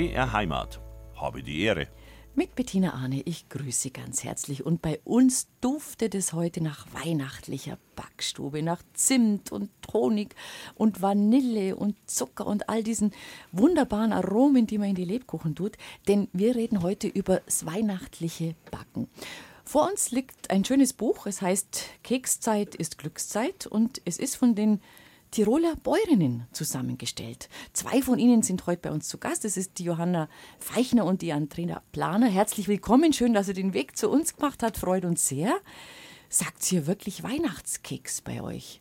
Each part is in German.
BR Heimat. Habe die Ehre. Mit Bettina Arne, ich grüße Sie ganz herzlich. Und bei uns duftet es heute nach weihnachtlicher Backstube, nach Zimt und Honig und Vanille und Zucker und all diesen wunderbaren Aromen, die man in die Lebkuchen tut. Denn wir reden heute über das weihnachtliche Backen. Vor uns liegt ein schönes Buch. Es heißt Kekszeit ist Glückszeit und es ist von den Tiroler Bäuerinnen zusammengestellt. Zwei von ihnen sind heute bei uns zu Gast. Das ist die Johanna Feichner und die Andrea Planer. Herzlich willkommen. Schön, dass ihr den Weg zu uns gemacht habt. Freut uns sehr. Sagt ihr wirklich Weihnachtskeks bei euch?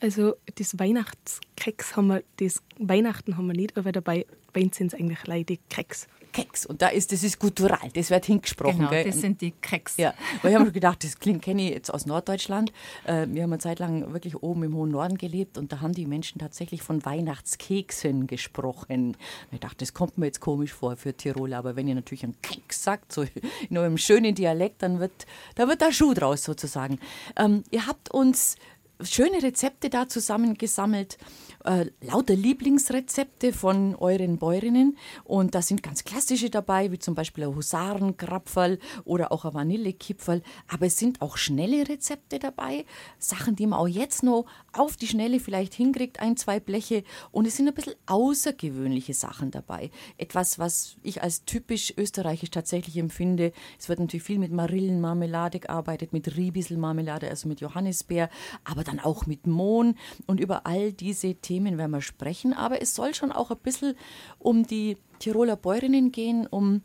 Also das Weihnachtskeks haben wir, das Weihnachten haben wir nicht, aber dabei sind es eigentlich leider Keks. Keks. Und da ist, das ist kultural, das wird hingesprochen. Genau, gell? das sind die Keks. Ja, weil ich habe gedacht, das klingt, kenne ich jetzt aus Norddeutschland. Äh, wir haben eine Zeit lang wirklich oben im hohen Norden gelebt und da haben die Menschen tatsächlich von Weihnachtskeksen gesprochen. Ich dachte, das kommt mir jetzt komisch vor für Tirol, aber wenn ihr natürlich einen Keks sagt, so in eurem schönen Dialekt, dann wird da wird der Schuh draus sozusagen. Ähm, ihr habt uns schöne Rezepte da zusammengesammelt äh, lauter Lieblingsrezepte von euren Bäuerinnen. Und da sind ganz klassische dabei, wie zum Beispiel ein Husarenkrapferl oder auch ein Vanillekipferl. Aber es sind auch schnelle Rezepte dabei. Sachen, die man auch jetzt noch auf die Schnelle vielleicht hinkriegt, ein, zwei Bleche. Und es sind ein bisschen außergewöhnliche Sachen dabei. Etwas, was ich als typisch österreichisch tatsächlich empfinde. Es wird natürlich viel mit Marillenmarmelade gearbeitet, mit Riebiselmarmelade, also mit Johannisbeer, aber dann auch mit Mohn. Und über all diese Themen Themen werden wir sprechen, aber es soll schon auch ein bisschen um die Tiroler Bäuerinnen gehen, um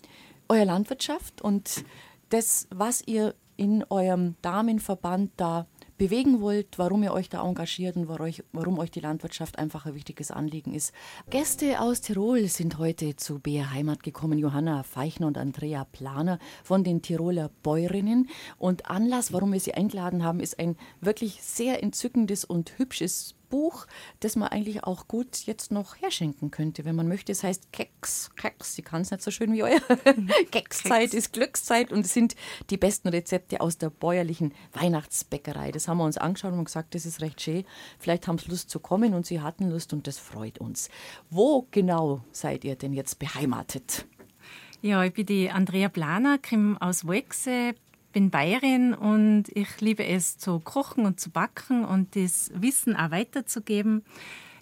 eure Landwirtschaft und das, was ihr in eurem Damenverband da bewegen wollt, warum ihr euch da engagiert und warum euch die Landwirtschaft einfach ein wichtiges Anliegen ist. Gäste aus Tirol sind heute zu BR Heimat gekommen, Johanna Feichner und Andrea Planer von den Tiroler Bäuerinnen. Und Anlass, warum wir sie eingeladen haben, ist ein wirklich sehr entzückendes und hübsches Buch, das man eigentlich auch gut jetzt noch herschenken könnte, wenn man möchte. Es heißt Keks, Keks, sie kann es nicht so schön wie euer. Kekszeit ist Glückszeit und es sind die besten Rezepte aus der bäuerlichen Weihnachtsbäckerei. Das haben wir uns angeschaut und gesagt, das ist recht schön. Vielleicht haben sie Lust zu kommen und sie hatten Lust und das freut uns. Wo genau seid ihr denn jetzt beheimatet? Ja, ich bin die Andrea Planer, komme aus Wolkse, bin Bayerin und ich liebe es zu kochen und zu backen und das Wissen auch weiterzugeben.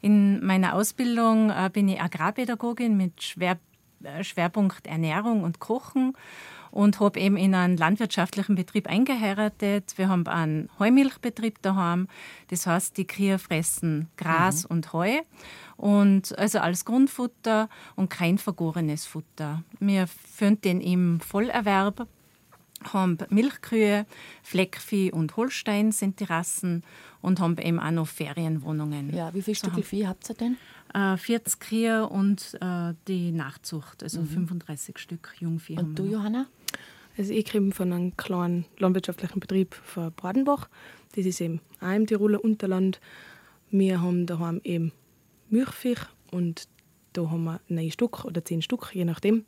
In meiner Ausbildung äh, bin ich Agrarpädagogin mit Schwer, äh, Schwerpunkt Ernährung und Kochen und habe eben in einen landwirtschaftlichen Betrieb eingeheiratet. Wir haben einen Heumilchbetrieb daheim. Das heißt, die Kühe fressen Gras mhm. und Heu. Und also als Grundfutter und kein vergorenes Futter. Wir führen den im Vollerwerb haben Milchkühe, Fleckvieh und Holstein sind die Rassen und haben eben auch noch Ferienwohnungen. Ja, wie viele so Stücke Vieh habt ihr denn? Äh, 40 Kühe und äh, die Nachzucht, also mhm. 35 Stück Jungvieh. Und du, Johanna? Also ich komme von einem kleinen landwirtschaftlichen Betrieb von Bradenbach. Das ist eben auch im Tiroler Unterland. Wir haben daheim eben Milchvieh und da haben wir neun Stück oder zehn Stück, je nachdem.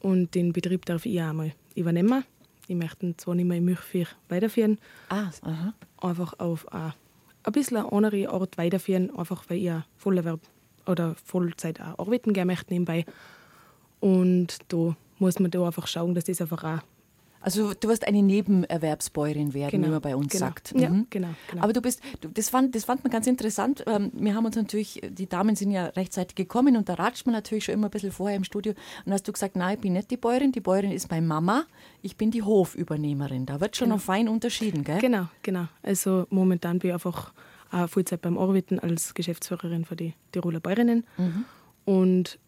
Und den Betrieb darf ich auch mal übernehmen. Ich möchte zwar nicht mehr im Milchvieh weiterführen, ah, aha. einfach auf eine, ein bisschen eine andere Art weiterführen, einfach weil ich Vollerwerb oder Vollzeit auch arbeiten gerne möchte nebenbei. Und da muss man da einfach schauen, dass das einfach auch also du wirst eine Nebenerwerbsbäuerin werden, genau, wie man bei uns genau. sagt. Mhm. Ja, genau, genau, Aber du bist, du, das, fand, das fand man ganz interessant. Ähm, wir haben uns natürlich, die Damen sind ja rechtzeitig gekommen und da ratscht man natürlich schon immer ein bisschen vorher im Studio. Und hast du gesagt, nein, ich bin nicht die Bäuerin, die Bäuerin ist meine Mama, ich bin die Hofübernehmerin. Da wird schon genau. noch fein unterschieden, gell? Genau, genau. Also momentan bin ich einfach auch Vollzeit beim Arbeiten als Geschäftsführerin für die Tiroler Bäuerinnen. Mhm. Und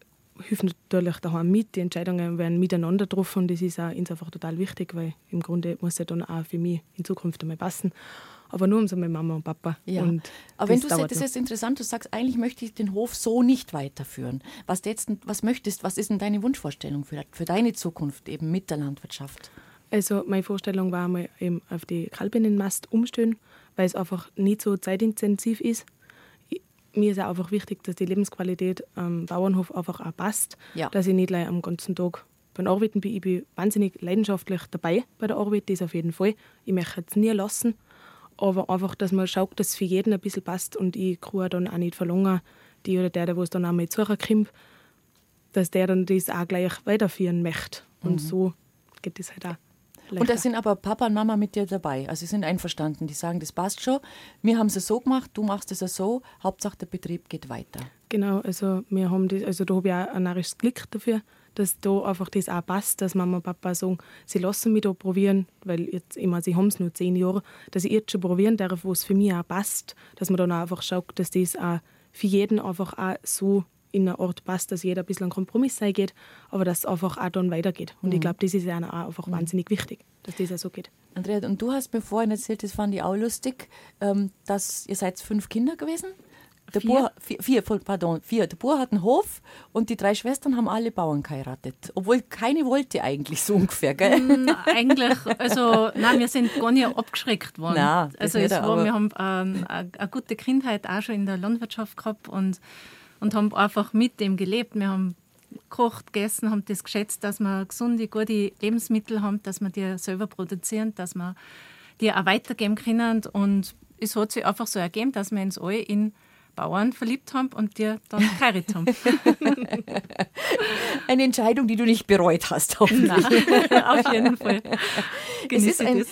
helfen natürlich daheim mit. Die Entscheidungen werden miteinander getroffen. Das ist auch uns einfach total wichtig, weil im Grunde muss ja dann auch für mich in Zukunft einmal passen. Aber nur um so mit Mama und Papa. Ja. Und Aber wenn du sagst, das ist interessant, du sagst, eigentlich möchte ich den Hof so nicht weiterführen. Was, jetzt, was möchtest, was ist denn deine Wunschvorstellung für, für deine Zukunft eben mit der Landwirtschaft? Also meine Vorstellung war mal eben auf die Kalbinnenmast umstellen, weil es einfach nicht so zeitintensiv ist mir ist auch einfach wichtig, dass die Lebensqualität am Bauernhof einfach auch passt. Ja. Dass ich nicht gleich am ganzen Tag beim Arbeiten bin. Ich bin wahnsinnig leidenschaftlich dabei bei der Arbeit, das auf jeden Fall. Ich möchte es nie lassen. Aber einfach, dass man schaut, dass es für jeden ein bisschen passt und ich kann dann auch nicht verlangen, die oder der, der es dann einmal suchen kommt, dass der dann das auch gleich weiterführen möchte. Und mhm. so geht das halt auch. Leichter. Und da sind aber Papa und Mama mit dir dabei. Also sie sind einverstanden. Die sagen, das passt schon. Wir haben es so gemacht, du machst es so. Hauptsache der Betrieb geht weiter. Genau, also wir haben das, also da habe ich auch ein narisches Glück dafür, dass da einfach das auch passt, dass Mama und Papa sagen, sie lassen mich da probieren, weil jetzt immer, sie haben es nur zehn Jahre, dass ich jetzt schon probieren darf, wo es für mich auch passt, dass man dann auch einfach schaut, dass das auch für jeden einfach auch so in einer Art passt, dass jeder ein bisschen einen Kompromiss eingeht, aber dass es einfach auch dann weitergeht. Und mhm. ich glaube, das ist ja auch einfach mhm. wahnsinnig wichtig, dass das auch so geht. Andrea, und du hast mir vorhin erzählt, das fand ich auch lustig, ähm, dass ihr seid fünf Kinder gewesen? Der vier? Bur, vier, vier, pardon, vier. Der Bur hat einen Hof und die drei Schwestern haben alle Bauern geheiratet. Obwohl keine wollte eigentlich so ungefähr, gell? Mm, eigentlich, also nein, wir sind gar nicht abgeschreckt worden. Nein, also es war, wir haben ähm, eine gute Kindheit auch schon in der Landwirtschaft gehabt und und haben einfach mit dem gelebt. Wir haben gekocht, gegessen, haben das geschätzt, dass wir gesunde, gute Lebensmittel haben, dass wir die selber produzieren, dass wir die auch weitergeben können. Und es hat sich einfach so ergeben, dass wir uns alle in Bauern verliebt haben und die dann geheiratet haben. Eine Entscheidung, die du nicht bereut hast, hoffentlich. Nein, auf jeden Fall. Es ist ein,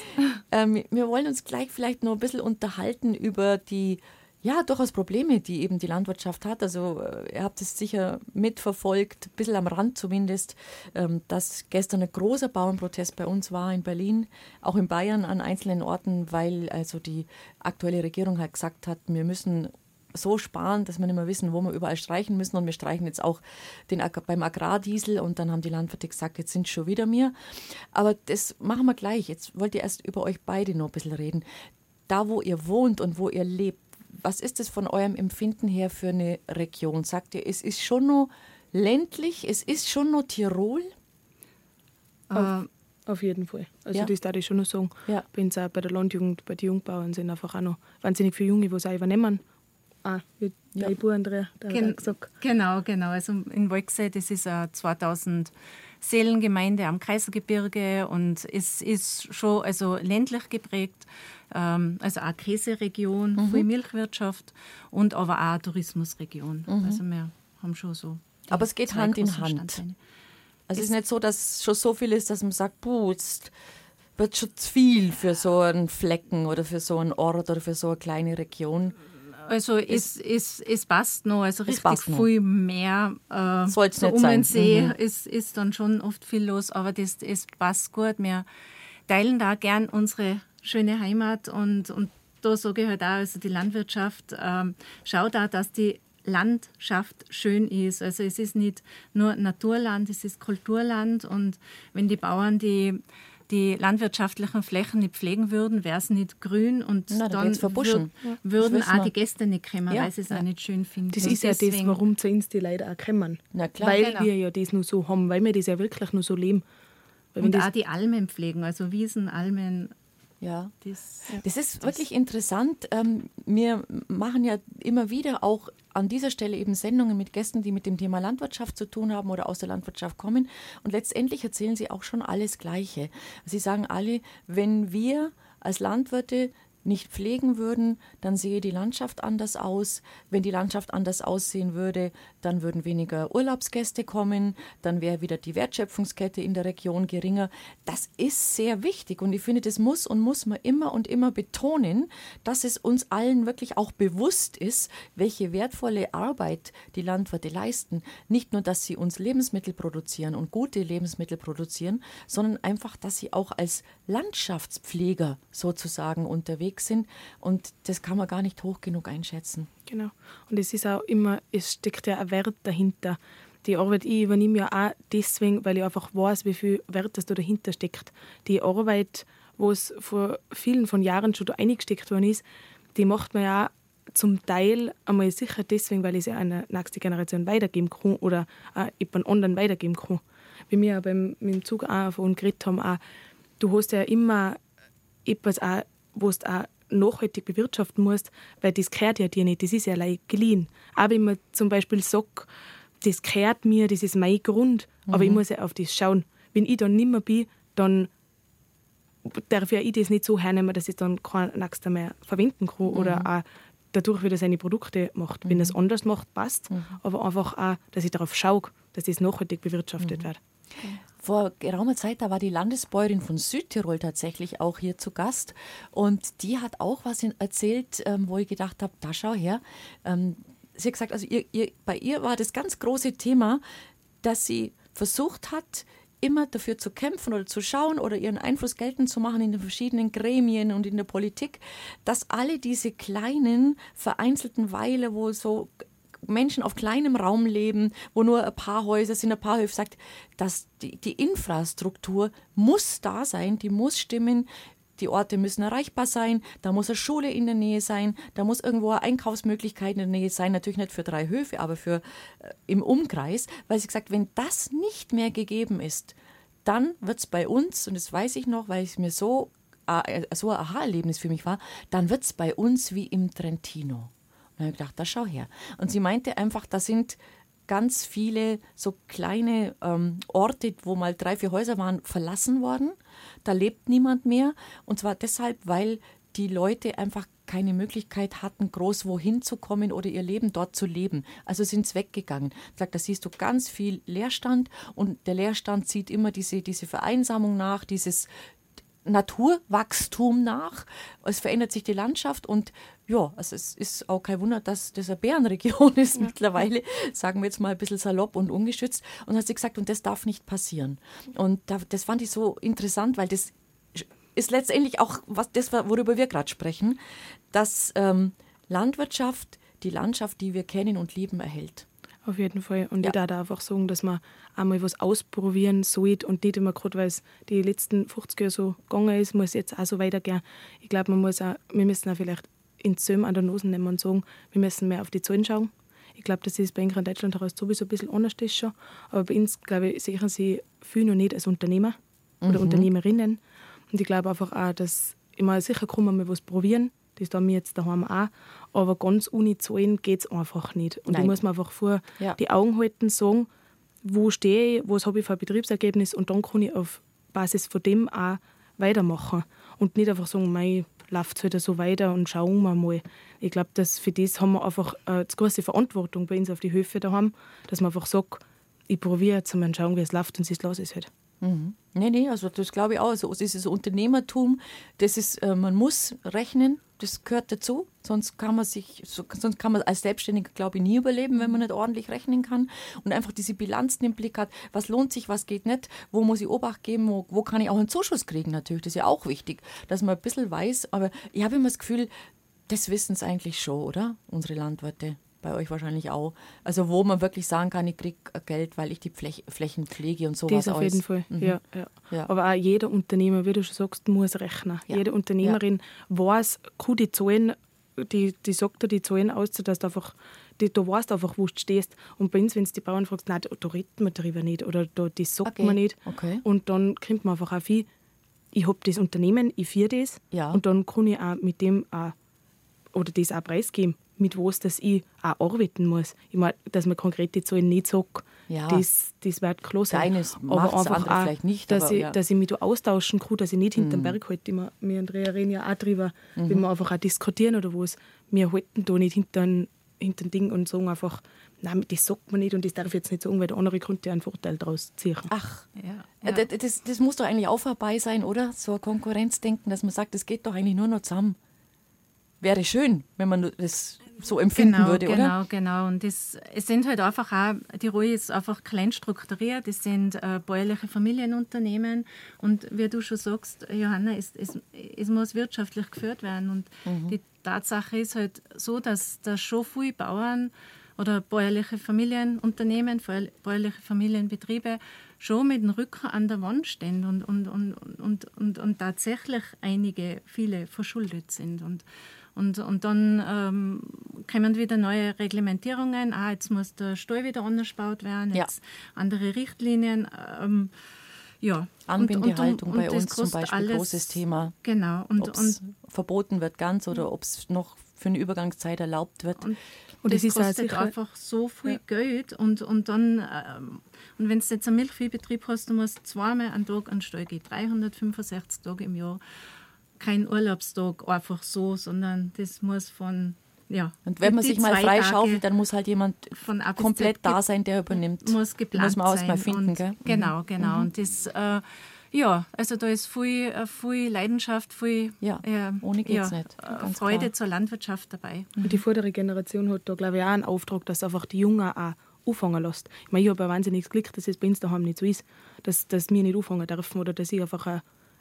ähm, wir wollen uns gleich vielleicht noch ein bisschen unterhalten über die ja, durchaus Probleme, die eben die Landwirtschaft hat. Also äh, ihr habt es sicher mitverfolgt, ein bisschen am Rand zumindest, ähm, dass gestern ein großer Bauernprotest bei uns war in Berlin, auch in Bayern an einzelnen Orten, weil also die aktuelle Regierung halt gesagt hat, wir müssen so sparen, dass wir nicht mehr wissen, wo wir überall streichen müssen. Und wir streichen jetzt auch den, beim Agrardiesel. Und dann haben die Landwirte gesagt, jetzt sind schon wieder mir. Aber das machen wir gleich. Jetzt wollt ihr erst über euch beide noch ein bisschen reden. Da, wo ihr wohnt und wo ihr lebt, was ist es von eurem Empfinden her für eine Region? Sagt ihr, es ist schon noch ländlich, es ist schon noch Tirol? Auf, äh, auf jeden Fall. Also ja. das darf ich schon noch sagen. Ja. Bin auch bei der Landjugend, bei den Jungbauern sind einfach auch noch wahnsinnig viele Junge, die es auch übernehmen. Ah, wie ja. der Andrea, der Gen gesagt. Genau, genau. Also in Wolksee, das ist eine 2000 Seelengemeinde am Kaisergebirge und es ist schon also ländlich geprägt ähm, also auch Käseregion, mhm. viel Milchwirtschaft und aber auch Tourismusregion. Mhm. Also wir haben schon so. Aber es geht Hand in Hand. Also es ist nicht so, dass schon so viel ist, dass man sagt, puh, jetzt wird schon zu viel für so einen Flecken oder für so einen Ort oder für so eine kleine Region. Also es, es, es passt noch, also es richtig viel noch. mehr. Äh, Soll es so um den See mhm. ist, ist dann schon oft viel los, aber das, es passt gut. Wir teilen da gern unsere schöne Heimat und, und da sage ich halt auch, also die Landwirtschaft ähm, schaut auch, dass die Landschaft schön ist. Also es ist nicht nur Naturland, es ist Kulturland und wenn die Bauern die die landwirtschaftlichen Flächen nicht pflegen würden, wäre es nicht grün und Na, dann würd, würden auch die Gäste nicht kommen, ja. weil sie es ja. auch nicht schön finden. Das ist ja das, warum zu uns die Leute auch kommen. Na klar, weil genau. wir ja das nur so haben, weil wir das ja wirklich nur so leben. Weil und auch die Almen pflegen, also Wiesen, Almen, ja, das, das ist das wirklich interessant. Ähm, wir machen ja immer wieder auch an dieser Stelle eben Sendungen mit Gästen, die mit dem Thema Landwirtschaft zu tun haben oder aus der Landwirtschaft kommen. Und letztendlich erzählen sie auch schon alles Gleiche. Sie sagen alle, wenn wir als Landwirte nicht pflegen würden, dann sehe die Landschaft anders aus. Wenn die Landschaft anders aussehen würde, dann würden weniger Urlaubsgäste kommen, dann wäre wieder die Wertschöpfungskette in der Region geringer. Das ist sehr wichtig und ich finde, das muss und muss man immer und immer betonen, dass es uns allen wirklich auch bewusst ist, welche wertvolle Arbeit die Landwirte leisten. Nicht nur, dass sie uns Lebensmittel produzieren und gute Lebensmittel produzieren, sondern einfach, dass sie auch als Landschaftspfleger sozusagen unterwegs sind und das kann man gar nicht hoch genug einschätzen. Genau. Und es ist auch immer, es steckt ja ein Wert dahinter. Die Arbeit, ich übernehme ja auch deswegen, weil ich einfach weiß, wie viel Wert das da dahinter steckt. Die Arbeit, wo es vor vielen von Jahren schon da eingesteckt worden ist, die macht man ja zum Teil einmal sicher deswegen, weil ich sie einer nächsten Generation weitergeben kann oder auch jemand anderen weitergeben kann. Wie wir beim, mit dem Zug auch von geredet haben, auch, du hast ja immer etwas, auch, wo du auch nachhaltig bewirtschaften musst, weil das gehört ja dir nicht, das ist ja allein geliehen. Aber wenn man zum Beispiel sagt, das gehört mir, das ist mein Grund, mhm. aber ich mhm. muss ja auf das schauen. Wenn ich dann nicht mehr bin, dann darf ja ich das nicht so hernehmen, dass ich dann kein nächster mehr verwenden kann mhm. oder auch dadurch wieder seine Produkte macht. Mhm. Wenn er es anders macht, passt, mhm. aber einfach auch, dass ich darauf schaue, dass das nachhaltig bewirtschaftet mhm. wird. Vor geraumer Zeit, da war die Landesbäuerin von Südtirol tatsächlich auch hier zu Gast. Und die hat auch was erzählt, ähm, wo ich gedacht habe, da schau her. Ähm, sie hat gesagt, also ihr, ihr, bei ihr war das ganz große Thema, dass sie versucht hat, immer dafür zu kämpfen oder zu schauen oder ihren Einfluss geltend zu machen in den verschiedenen Gremien und in der Politik, dass alle diese kleinen vereinzelten Weile, wo so Menschen auf kleinem Raum leben, wo nur ein paar Häuser sind, ein paar Höfe, sagt, dass die, die Infrastruktur muss da sein, die muss stimmen, die Orte müssen erreichbar sein, da muss eine Schule in der Nähe sein, da muss irgendwo eine Einkaufsmöglichkeit in der Nähe sein, natürlich nicht für drei Höfe, aber für äh, im Umkreis, weil sie gesagt, wenn das nicht mehr gegeben ist, dann wird es bei uns, und das weiß ich noch, weil es mir so, äh, so ein Aha-Erlebnis für mich war, dann wird es bei uns wie im Trentino. Und habe ich gedacht, da schau her. Und sie meinte einfach, da sind ganz viele so kleine ähm, Orte, wo mal drei, vier Häuser waren, verlassen worden. Da lebt niemand mehr. Und zwar deshalb, weil die Leute einfach keine Möglichkeit hatten, groß wohin zu kommen oder ihr Leben dort zu leben. Also sind sie weggegangen. Sage, da siehst du ganz viel Leerstand und der Leerstand zieht immer diese, diese Vereinsamung nach, dieses Naturwachstum nach. Es verändert sich die Landschaft und ja, also es ist auch kein Wunder, dass das eine Bärenregion ist ja. mittlerweile, sagen wir jetzt mal ein bisschen salopp und ungeschützt. Und hat sie gesagt, und das darf nicht passieren. Und das fand ich so interessant, weil das ist letztendlich auch was das, worüber wir gerade sprechen, dass ähm, Landwirtschaft die Landschaft, die wir kennen und lieben, erhält. Auf jeden Fall. Und ja. ich darf einfach sagen, dass man einmal was ausprobieren sollte und nicht immer gerade, weil es die letzten 50 Jahre so gegangen ist, muss jetzt auch so weitergehen. Ich glaube, man muss auch, wir müssen auch vielleicht in Zöm an der Nase nehmen und sagen, wir müssen mehr auf die Zahlen schauen. Ich glaube, dass es bei in Deutschland heraus sowieso ein bisschen anders ist schon. Aber bei uns, glaube ich, sehen sie viel noch nicht als Unternehmer oder mhm. Unternehmerinnen. Und ich glaube einfach auch, dass immer sicher kann man mal was probieren. Das tun wir jetzt daheim auch. Aber ganz ohne Zahlen geht es einfach nicht. Und Nein. da muss man einfach vor ja. die Augen halten, sagen, wo stehe ich, was habe ich für ein Betriebsergebnis und dann kann ich auf Basis von dem auch weitermachen. Und nicht einfach sagen, mei, läuft es halt so weiter und schauen wir mal. Ich glaube, dass für das haben wir einfach eine große Verantwortung bei uns auf die Höfe daheim, dass man einfach sagt, ich probiere jetzt mal schauen, wie es läuft und sie lasse es halt. Mhm. Nee, nee, also das glaube ich auch. Also dieses Unternehmertum, das ist, äh, man muss rechnen, das gehört dazu. Sonst kann man sich, sonst kann man als Selbstständiger, glaube ich, nie überleben, wenn man nicht ordentlich rechnen kann. Und einfach diese Bilanzen im Blick hat, was lohnt sich, was geht nicht, wo muss ich Obacht geben, wo, wo kann ich auch einen Zuschuss kriegen natürlich. Das ist ja auch wichtig, dass man ein bisschen weiß. Aber ich habe immer das Gefühl, das wissen es eigentlich schon, oder? Unsere Landwirte bei euch wahrscheinlich auch. Also wo man wirklich sagen kann, ich kriege Geld, weil ich die Flech Flächen pflege und sowas. Das auf jeden Fall, mhm. ja, ja, ja, Aber auch jeder Unternehmer, wie du schon sagst, muss rechnen. Ja. Jede Unternehmerin weiß, kann die Zahlen, die, die sagt dir die Zahlen aus, dass du einfach die, du weißt einfach, wo du stehst. Und bei uns, wenn du die Bauern fragst, nein, da redet man darüber nicht oder da, das sagt okay. man nicht. Okay. Und dann kommt man einfach auf, ich, ich habe das Unternehmen, ich führe das und dann kann ich auch mit dem auch, oder das auch preisgeben mit was dass ich auch arbeiten muss. Ich meine, dass man konkrete Zahlen nicht sagt, ja. das, das wird klar sein. Eines aber einfach auch, vielleicht nicht. Dass, aber, ich, ja. dass ich mich da austauschen kann, dass ich nicht hinterm mhm. Berg halte. Wir, wir Andrea reden ja auch drüber, mhm. wenn wir einfach auch diskutieren oder was. Wir halten da nicht hinter hinter Ding und sagen einfach, nein, das sagt man nicht und das darf ich jetzt nicht sagen, weil der andere könnte einen Vorteil daraus ziehen. Ach, ja. ja. Das, das, muss doch eigentlich auch vorbei sein, oder? So ein Konkurrenzdenken, dass man sagt, das geht doch eigentlich nur noch zusammen. Wäre schön, wenn man das so empfinden genau, würde, genau, oder? Genau, genau. Und das, es sind halt einfach auch, die Ruhe ist einfach klein strukturiert, es sind äh, bäuerliche Familienunternehmen und wie du schon sagst, Johanna, es, es, es muss wirtschaftlich geführt werden und mhm. die Tatsache ist halt so, dass da schon viele Bauern oder bäuerliche Familienunternehmen, bäuerliche Familienbetriebe schon mit dem Rücken an der Wand stehen und, und, und, und, und, und tatsächlich einige, viele verschuldet sind. Und und, und dann ähm, kommen wieder neue Reglementierungen. Ah, jetzt muss der Stall wieder anders gebaut werden, jetzt ja. andere Richtlinien. Ähm, ja. Anbindehaltung bei uns zum Beispiel, alles, großes Thema. Genau. Und, ob es verboten wird ganz oder ob es noch für eine Übergangszeit erlaubt wird. Und, und das, das kostet einfach so viel ja. Geld. Und, und dann, ähm, und wenn du jetzt einen Milchviehbetrieb hast, du musst zweimal am Tag an den Stall gehen, 365 Tage im Jahr kein Urlaubstag einfach so, sondern das muss von ja. Und wenn man sich mal zwei freischaufelt, Tage dann muss halt jemand komplett da sein, der übernimmt. muss geplant Muss man auch sein. mal finden, und, gell? Mhm. Genau, genau. Und das, äh, ja, also da ist viel, äh, viel Leidenschaft, viel Ja, äh, ohne geht's ja, nicht, äh, ganz Freude klar. zur Landwirtschaft dabei. Und die vordere Generation hat da, glaube ich, auch einen Auftrag, dass einfach die Jungen auch anfangen lässt. Ich meine, ich habe ein wahnsinniges Glück, dass es bei uns daheim nicht so ist, dass, dass wir nicht anfangen dürfen oder dass ich einfach auch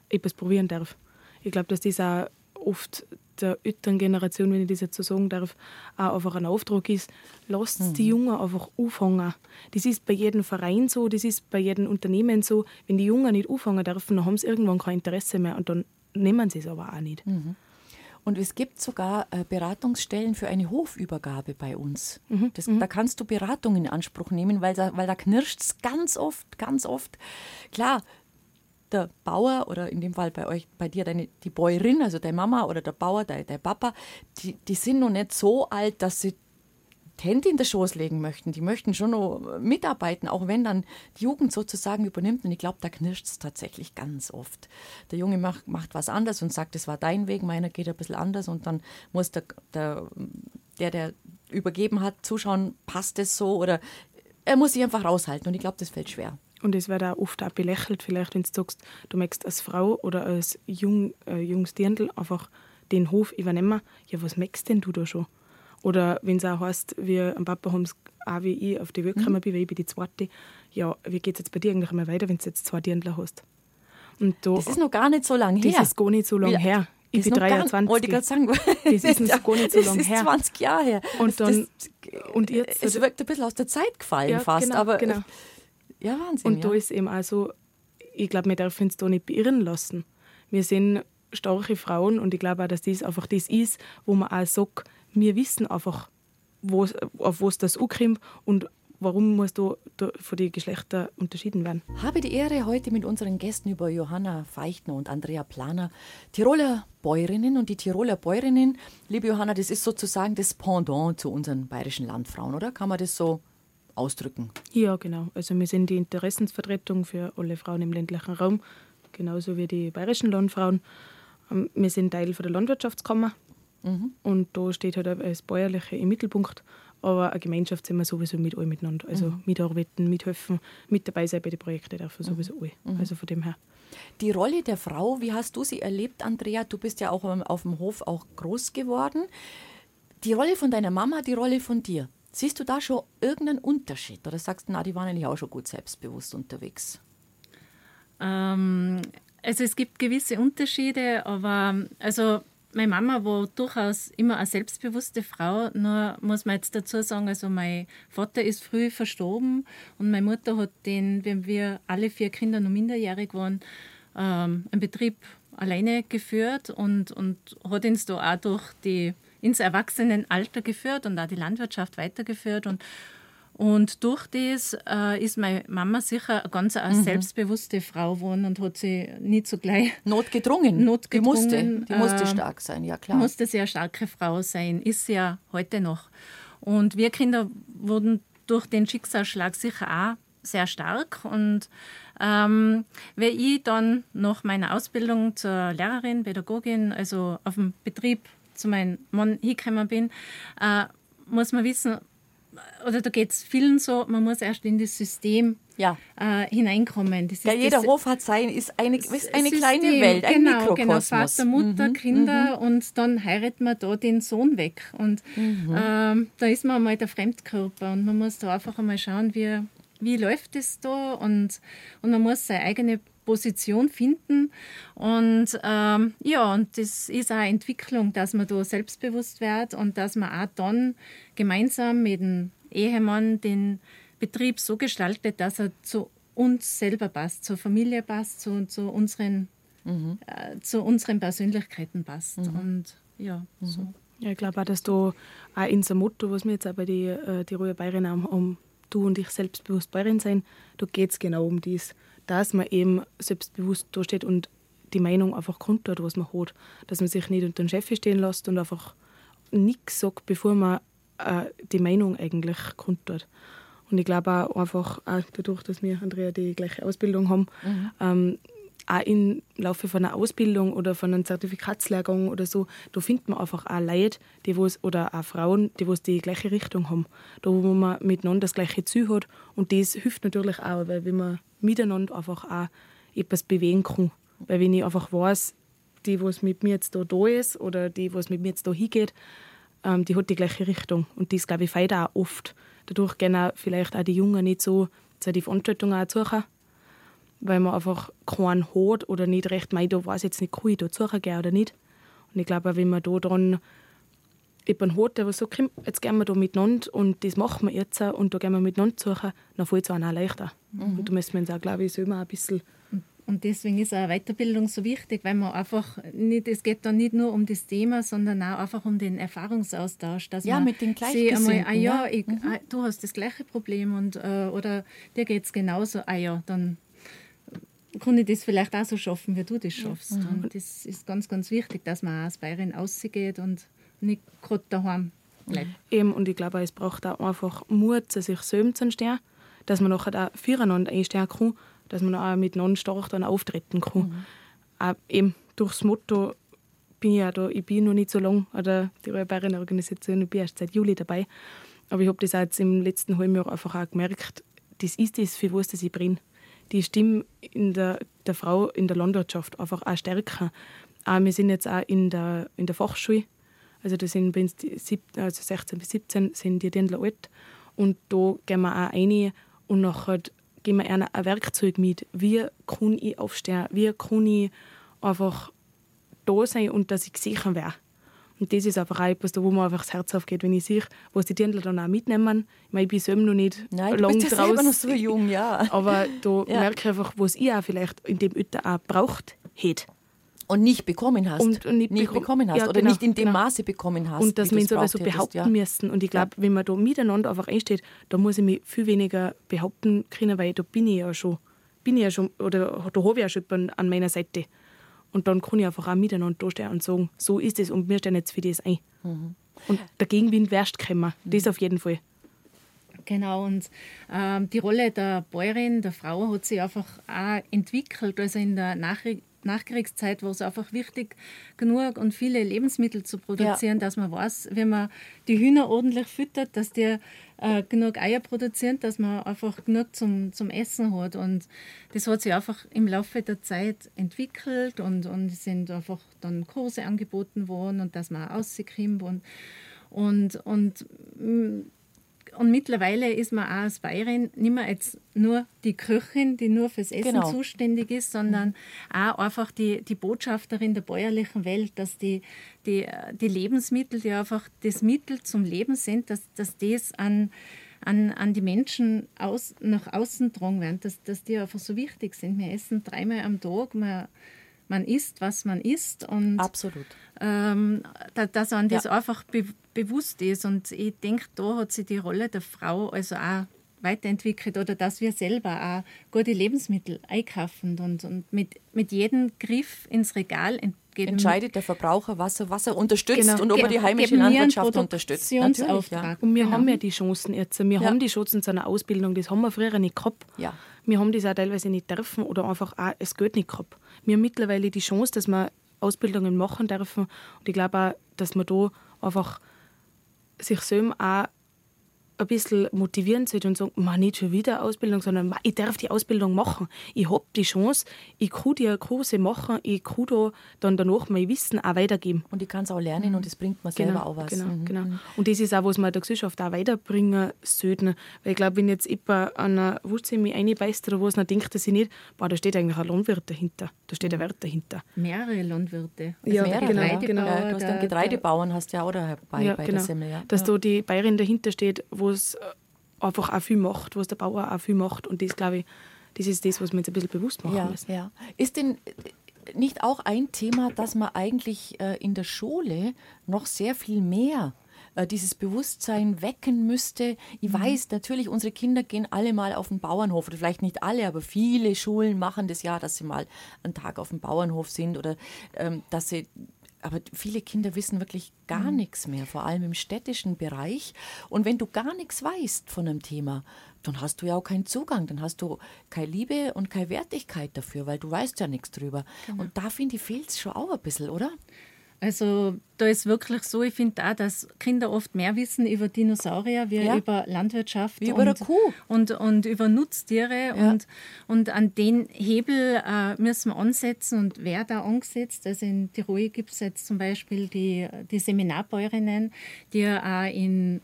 etwas probieren darf. Ich glaube, dass das auch oft der älteren Generation, wenn ich das jetzt so sagen darf, auch einfach ein Auftrag ist, lasst die Jungen einfach anfangen. Das ist bei jedem Verein so, das ist bei jedem Unternehmen so. Wenn die Jungen nicht anfangen dürfen, dann haben sie irgendwann kein Interesse mehr und dann nehmen sie es aber auch nicht. Und es gibt sogar äh, Beratungsstellen für eine Hofübergabe bei uns. Das, Da kannst du Beratung in Anspruch nehmen, weil da, weil da knirscht es ganz oft, ganz oft. Klar, der Bauer oder in dem Fall bei euch, bei dir deine, die Bäuerin, also deine Mama oder der Bauer, dein, dein Papa, die, die sind noch nicht so alt, dass sie Hände in den Schoß legen möchten. Die möchten schon noch mitarbeiten, auch wenn dann die Jugend sozusagen übernimmt. Und ich glaube, da knirscht es tatsächlich ganz oft. Der Junge macht, macht was anderes und sagt, das war dein Weg, meiner geht ein bisschen anders. Und dann muss der, der, der, der übergeben hat, zuschauen, passt es so oder er muss sich einfach raushalten. Und ich glaube, das fällt schwer. Und es wird auch oft auch belächelt, vielleicht, wenn du sagst, du möchtest als Frau oder als jung, äh, junges Dirndl einfach den Hof übernehmen. Ja, was möchtest denn du da schon? Oder wenn es auch heißt, wir am Papa haben es auch wie ich auf die Welt gekommen bin, weil ich bin die zweite. Ja, wie geht es jetzt bei dir eigentlich einmal weiter, wenn du jetzt zwei Dirndler hast? Und da, Das ist noch gar nicht so lange her. das ist gar nicht so lange her. Ich Das bin ist noch gar- 23. Wollte ich gerade sagen. Das ist noch gar nicht so das lang ist her. 20 Jahre her. Und Das- dann- das, und jetzt- es wirkt ein bisschen aus der Zeit gefallen Ja, fast. genau, aber genau. Ja, Wahnsinn. Und ja. da ist eben auch so, ich glaube, wir dürfen uns da nicht beirren lassen. Wir sind starke Frauen und ich glaube auch, dass das einfach das ist, wo man auch sagt, wir wissen einfach, wo's, auf was das ankommt und warum muss da, da von den Geschlechtern unterschieden werden. habe die Ehre, heute mit unseren Gästen über Johanna Feichtner und Andrea Planer, Tiroler Bäuerinnen und die Tiroler Bäuerinnen. Liebe Johanna, das ist sozusagen das Pendant zu unseren bayerischen Landfrauen, oder? Kann man das so ausdrücken? Ja, genau. Also wir sind die Interessensvertretung für alle Frauen im ländlichen Raum, genauso wie die bayerischen Landfrauen. Ähm, Wir sind Teil von der Landwirtschaftskammer und da steht halt das Bäuerliche im Mittelpunkt. Aber eine Gemeinschaft sind wir sowieso mit allen miteinander. Also mitarbeiten, mithelfen, mit dabei sein bei den Projekten dürfen sowieso alle. Also von dem her. Die Rolle der Frau, wie hast du sie erlebt, Andrea? Du bist ja auch ähm, auf dem Hof auch groß geworden. Die Rolle von deiner Mama, die Rolle von dir. Siehst du da schon irgendeinen Unterschied? Oder sagst du, na, die waren eigentlich auch schon gut selbstbewusst unterwegs? Ähm, also es gibt gewisse Unterschiede, aber also meine Mama war durchaus immer eine selbstbewusste Frau. Nur muss man jetzt dazu sagen, also mein Vater ist früh verstorben und meine Mutter hat den, wenn wir alle vier Kinder noch minderjährig waren, ähm, einen Betrieb alleine geführt und, und hat uns da auch durch die ins Erwachsenenalter geführt und auch die Landwirtschaft weitergeführt und und durch das äh, ist meine Mama sicher eine ganz eine selbstbewusste Frau geworden und hat sie nie zugleich Notgedrungen. Notgedrungen, Die musste, die musste äh, stark sein, ja klar. musste sehr starke Frau sein, ist sie ja heute noch. Und wir Kinder wurden durch den Schicksalsschlag sicher auch sehr stark. Und ähm, weil ich dann nach meiner Ausbildung zur Lehrerin, Pädagogin, also auf dem Betrieb zu meinem Mann hingekommen bin, äh, muss man wissen, oder da geht es vielen so, man muss erst in das System Ja. äh, hineinkommen. Ja, jeder Hof hat sein, ist eine, ist eine System, kleine Welt, ein genau, Genau, Mikrokosmos. Vater, Mutter, Kinder und dann heiratet man da den Sohn weg. Und ähm, da ist man einmal der Fremdkörper und man muss da einfach einmal schauen, wie, wie läuft es da und, und man muss seine eigene Position finden. Und ähm, ja, und das ist auch eine Entwicklung, dass man da selbstbewusst wird und dass man auch dann gemeinsam mit dem Ehemann den Betrieb so gestaltet, dass er zu uns selber passt, zur Familie passt, zu, zu, unseren, äh, zu unseren Persönlichkeiten passt. Und ja, so. Ja, ich glaube auch, dass da auch unser Motto, was wir jetzt auch bei den äh, Tiroler Bayern haben, um du und ich selbstbewusst Bayern sein, da geht es genau um dies, dass man eben selbstbewusst da steht und die Meinung einfach kundtut, was man hat. Dass man sich nicht unter den Chef stehen lässt und einfach nichts sagt, bevor man äh, die Meinung eigentlich kundtut. Und ich glaube auch einfach, auch dadurch, dass wir, Andrea, die gleiche Ausbildung haben, ähm, auch im Laufe von einer Ausbildung oder von einem Zertifikatslehrgang oder so, da findet man einfach auch Leute, die wo's, oder auch Frauen, die wo's die gleiche Richtung haben. Da, wo man miteinander das gleiche Ziel hat. Und das hilft natürlich auch, weil wenn man miteinander einfach auch etwas bewegen kann. Weil wenn ich einfach weiß, die, was mit mir jetzt da, da ist oder die, was mit mir jetzt da hingeht, ähm, die hat die gleiche Richtung. Und das, glaube ich, feiert auch oft. Dadurch gehen auch vielleicht auch die Jungen nicht so zu die Veranstaltung auch suchen, weil man einfach keinen hat oder nicht recht meint, da weiß jetzt nicht, kann ich da suchen gehen oder nicht. Und ich glaube, wenn man da dann jemanden hat, der sagt, so, jetzt gehen wir da miteinander und das machen wir jetzt und da gehen wir miteinander suchen, dann fällt es auch leichter. Mhm. Und da müssen wir uns auch, glaube ich, selber ein bisschen und deswegen ist auch Weiterbildung so wichtig, weil man einfach nicht, es geht dann nicht nur um das Thema, sondern auch einfach um den Erfahrungsaustausch. Dass ja, man mit den Gleichgesinnten. ah ja, ich, mhm. ah, du hast das gleiche Problem und, äh, oder dir geht es genauso, ah ja, dann kann ich das vielleicht auch so schaffen, wie du das schaffst. Mhm. Und das ist ganz, ganz wichtig, dass man auch als Bayerin rausgeht und nicht gerade daheim bleibt. Eben, und ich glaube, es braucht auch einfach Mut, sich selbst zu stehen, dass man nachher auch füreinander einstehen kann dass man auch miteinander stark dann auftreten kann. Mhm. Auch eben durchs Motto bin ich ja da, ich bin noch nicht so lange an der Tiroler Bayern Organisation, ich bin erst seit Juli dabei. Aber ich habe das auch jetzt im letzten halben Jahr einfach auch gemerkt, das ist das, für was ich brenne. Die Stimme in der, der Frau in der Landwirtschaft einfach auch stärker. Auch wir sind jetzt auch in der, in der Fachschule, also da sind bei die, also 16 bis 17 sind die Dirndl alt und da gehen wir auch rein und nachher geben wir ihnen ein Werkzeug mit. Wie kann ich aufstehen? Wie kann ich einfach da sein und dass ich sicher wäre? Und das ist einfach etwas, wo mir einfach das Herz aufgeht, wenn ich sehe, was die Dirndl dann auch mitnehmen. Ich, meine, ich bin selber noch nicht Nein, lang du bist ja noch so jung, ja. Aber da ja. merke ich einfach, was ich auch vielleicht in dem Alter auch braucht hätte. Und nicht bekommen hast. Und, und nicht, nicht bekommen, bekommen hast. Ja, oder genau, nicht in dem genau. Maße bekommen hast. Und dass wir uns aber so behaupten ja. müssen. Und ich glaube, wenn man da miteinander einfach einsteht, da muss ich mich viel weniger behaupten können, weil da bin ich ja schon, bin ich ja schon, oder da habe ich ja schon jemanden an meiner Seite. Und dann kann ich einfach auch miteinander da stehen und sagen, so ist es und wir stehen jetzt für das ein. Mhm. Und der Gegenwind wirst kommen, das mhm. auf jeden Fall. Genau, und ähm, die Rolle der Bäuerin, der Frau, hat sich einfach auch entwickelt. Also in der Nachricht Nachkriegszeit war es einfach wichtig, genug und viele Lebensmittel zu produzieren, ja. dass man weiß, wenn man die Hühner ordentlich füttert, dass die äh, genug Eier produzieren, dass man einfach genug zum, zum Essen hat. Und das hat sich einfach im Laufe der Zeit entwickelt und, und es sind einfach dann Kurse angeboten worden und dass man rauskommt und, und, und mm, und mittlerweile ist man auch als Bayerin nicht mehr jetzt nur die Köchin, die nur fürs Essen genau. zuständig ist, sondern auch einfach die, die Botschafterin der bäuerlichen Welt, dass die, die, die Lebensmittel, die einfach das Mittel zum Leben sind, dass, dass das an, an, an die Menschen aus, nach außen getragen werden, dass, dass die einfach so wichtig sind. Wir essen dreimal am Tag, man, man isst, was man isst. Und, Absolut. Ähm, dass man das ja. einfach be bewusst ist. Und ich denke, da hat sich die Rolle der Frau also auch weiterentwickelt oder dass wir selber auch gute Lebensmittel einkaufen und, und mit, mit jedem Griff ins Regal geben. Entscheidet der Verbraucher, was er, was er unterstützt genau. und ob er die heimische Landwirtschaft unterstützt. Natürlich, ja. Und wir genau. haben ja die Chancen jetzt. Wir ja. haben die Chancen zu einer Ausbildung, das haben wir früher nicht gehabt. Ja. Wir haben das auch teilweise nicht dürfen oder einfach auch, es geht nicht gehabt. Wir mittlerweile die Chance, dass wir Ausbildungen machen dürfen. Und ich glaube auch, dass man da einfach sich selber auch ein bisschen motivieren sollte und sagen, man nicht schon wieder Ausbildung, sondern ich darf die Ausbildung machen. Ich habe die Chance, ich kann die Kurse machen, ich kann da dann danach mein Wissen auch weitergeben. Und ich kann es auch lernen und es bringt mir selber genau, auch was. Genau, mhm. genau. Und das ist auch, was man der Gesellschaft auch weiterbringen sollte. Weil ich glaube, wenn jetzt jemand an einer Wurzel mich reinbeißt oder was, dann denkt er sich nicht, boah, da steht eigentlich ein Landwirt dahinter, da steht ein Wert dahinter. Mehrere Landwirte. Also ja, mehrere, genau, genau. Ja, du hast einen Getreidebauern, hast ja auch dabei ja, bei genau. der Semmel. Ja. Dass da die Bayerin dahinter steht, wo es äh, einfach auch viel macht, was der Bauer auch viel macht. Und das, glaube ich, das ist das, was wir jetzt ein bisschen bewusst machen ja, müssen. Ja. Ist denn nicht auch ein Thema, dass man eigentlich äh, in der Schule noch sehr viel mehr äh, dieses Bewusstsein wecken müsste. Ich mhm. weiß natürlich, unsere Kinder gehen alle mal auf den Bauernhof, oder vielleicht nicht alle, aber viele Schulen machen das ja, dass sie mal einen Tag auf dem Bauernhof sind oder ähm, dass sie aber viele Kinder wissen wirklich gar mhm. nichts mehr, vor allem im städtischen Bereich. Und wenn du gar nichts weißt von einem Thema, dann hast du ja auch keinen Zugang, dann hast du keine Liebe und keine Wertigkeit dafür, weil du weißt ja nichts drüber. Genau. Und da finde ich, fehlt es schon auch ein bisschen, oder? Also da ist wirklich so, ich finde auch, dass Kinder oft mehr wissen über Dinosaurier wie ja. über Landwirtschaft wie über und, Kuh. Und, und über Nutztiere. Ja. Und, und an den Hebel äh, müssen wir ansetzen und wer da angesetzt. Also in Tirol gibt es jetzt zum Beispiel die, die Seminarbäuerinnen, die auch in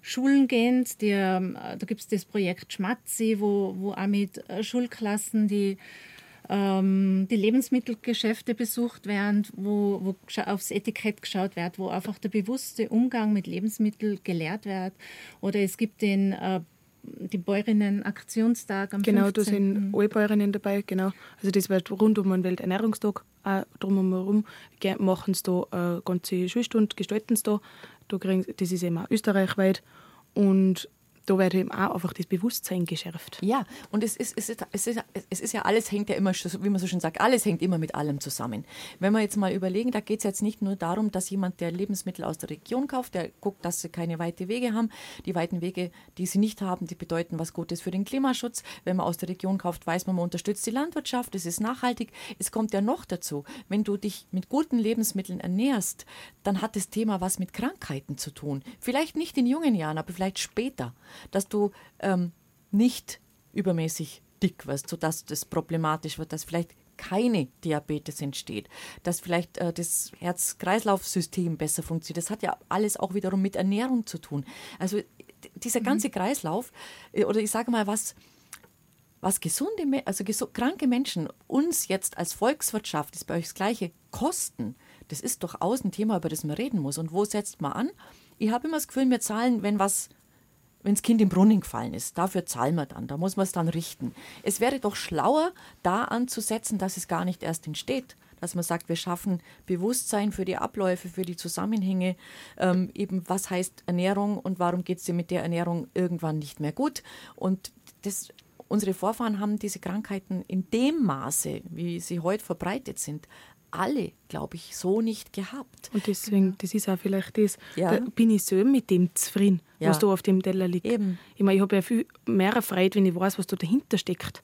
Schulen gehen. Die, äh, da gibt es das Projekt Schmatzi, wo, wo auch mit äh, Schulklassen die ähm, die Lebensmittelgeschäfte besucht werden, wo, wo aufs Etikett geschaut wird, wo einfach der bewusste Umgang mit Lebensmitteln gelehrt wird. Oder es gibt den äh, die Bäuerinnen-Aktionstag am Genau, 15. da sind alle Bäuerinnen dabei, genau. Also das wird rund um den Welternährungstag auch drumherum machen sie da äh, ganze Schulstunde, gestalten sie da. da kriegen, das ist eben auch österreichweit. Und da wird eben auch einfach das Bewusstsein geschärft. Ja, und es ist, es ist, es ist, es ist ja alles hängt ja immer, wie man so schön sagt, alles hängt immer mit allem zusammen. Wenn wir jetzt mal überlegen, da geht es jetzt nicht nur darum, dass jemand, der Lebensmittel aus der Region kauft, der guckt, dass sie keine weite Wege haben. Die weiten Wege, die sie nicht haben, die bedeuten was Gutes für den Klimaschutz. Wenn man aus der Region kauft, weiß man, man unterstützt die Landwirtschaft, es ist nachhaltig. Es kommt ja noch dazu, wenn du dich mit guten Lebensmitteln ernährst, dann hat das Thema was mit Krankheiten zu tun. Vielleicht nicht in jungen Jahren, aber vielleicht später dass du ähm, nicht übermäßig dick wirst, sodass das problematisch wird, dass vielleicht keine Diabetes entsteht, dass vielleicht äh, das Herz-Kreislauf-System besser funktioniert. Das hat ja alles auch wiederum mit Ernährung zu tun. Also dieser mhm. ganze mhm. Kreislauf, äh, oder ich sage mal, was, was gesunde, also gesu kranke Menschen uns jetzt als Volkswirtschaft, ist bei euch das Gleiche, kosten, das ist durchaus ein Thema, über das man reden muss. Und wo setzt man an? Ich habe immer das Gefühl, wir zahlen, wenn was wenn das Kind im Brunnen gefallen ist. Dafür zahlen wir dann, da muss man es dann richten. Es wäre doch schlauer, da anzusetzen, dass es gar nicht erst entsteht. Dass man sagt, wir schaffen Bewusstsein für die Abläufe, für die Zusammenhänge, ähm, eben was heißt Ernährung und warum geht es dir mit der Ernährung irgendwann nicht mehr gut. Und das, unsere Vorfahren haben diese Krankheiten in dem Maße, wie sie heute verbreitet sind, alle, glaube ich, so nicht gehabt. Und deswegen, das ist auch vielleicht das, ja. da bin ich selber mit dem zufrieden, ja. was da auf dem Teller liegt. Eben. Ich meine, ich habe ja viel mehr Freude, wenn ich weiß, was da dahinter steckt.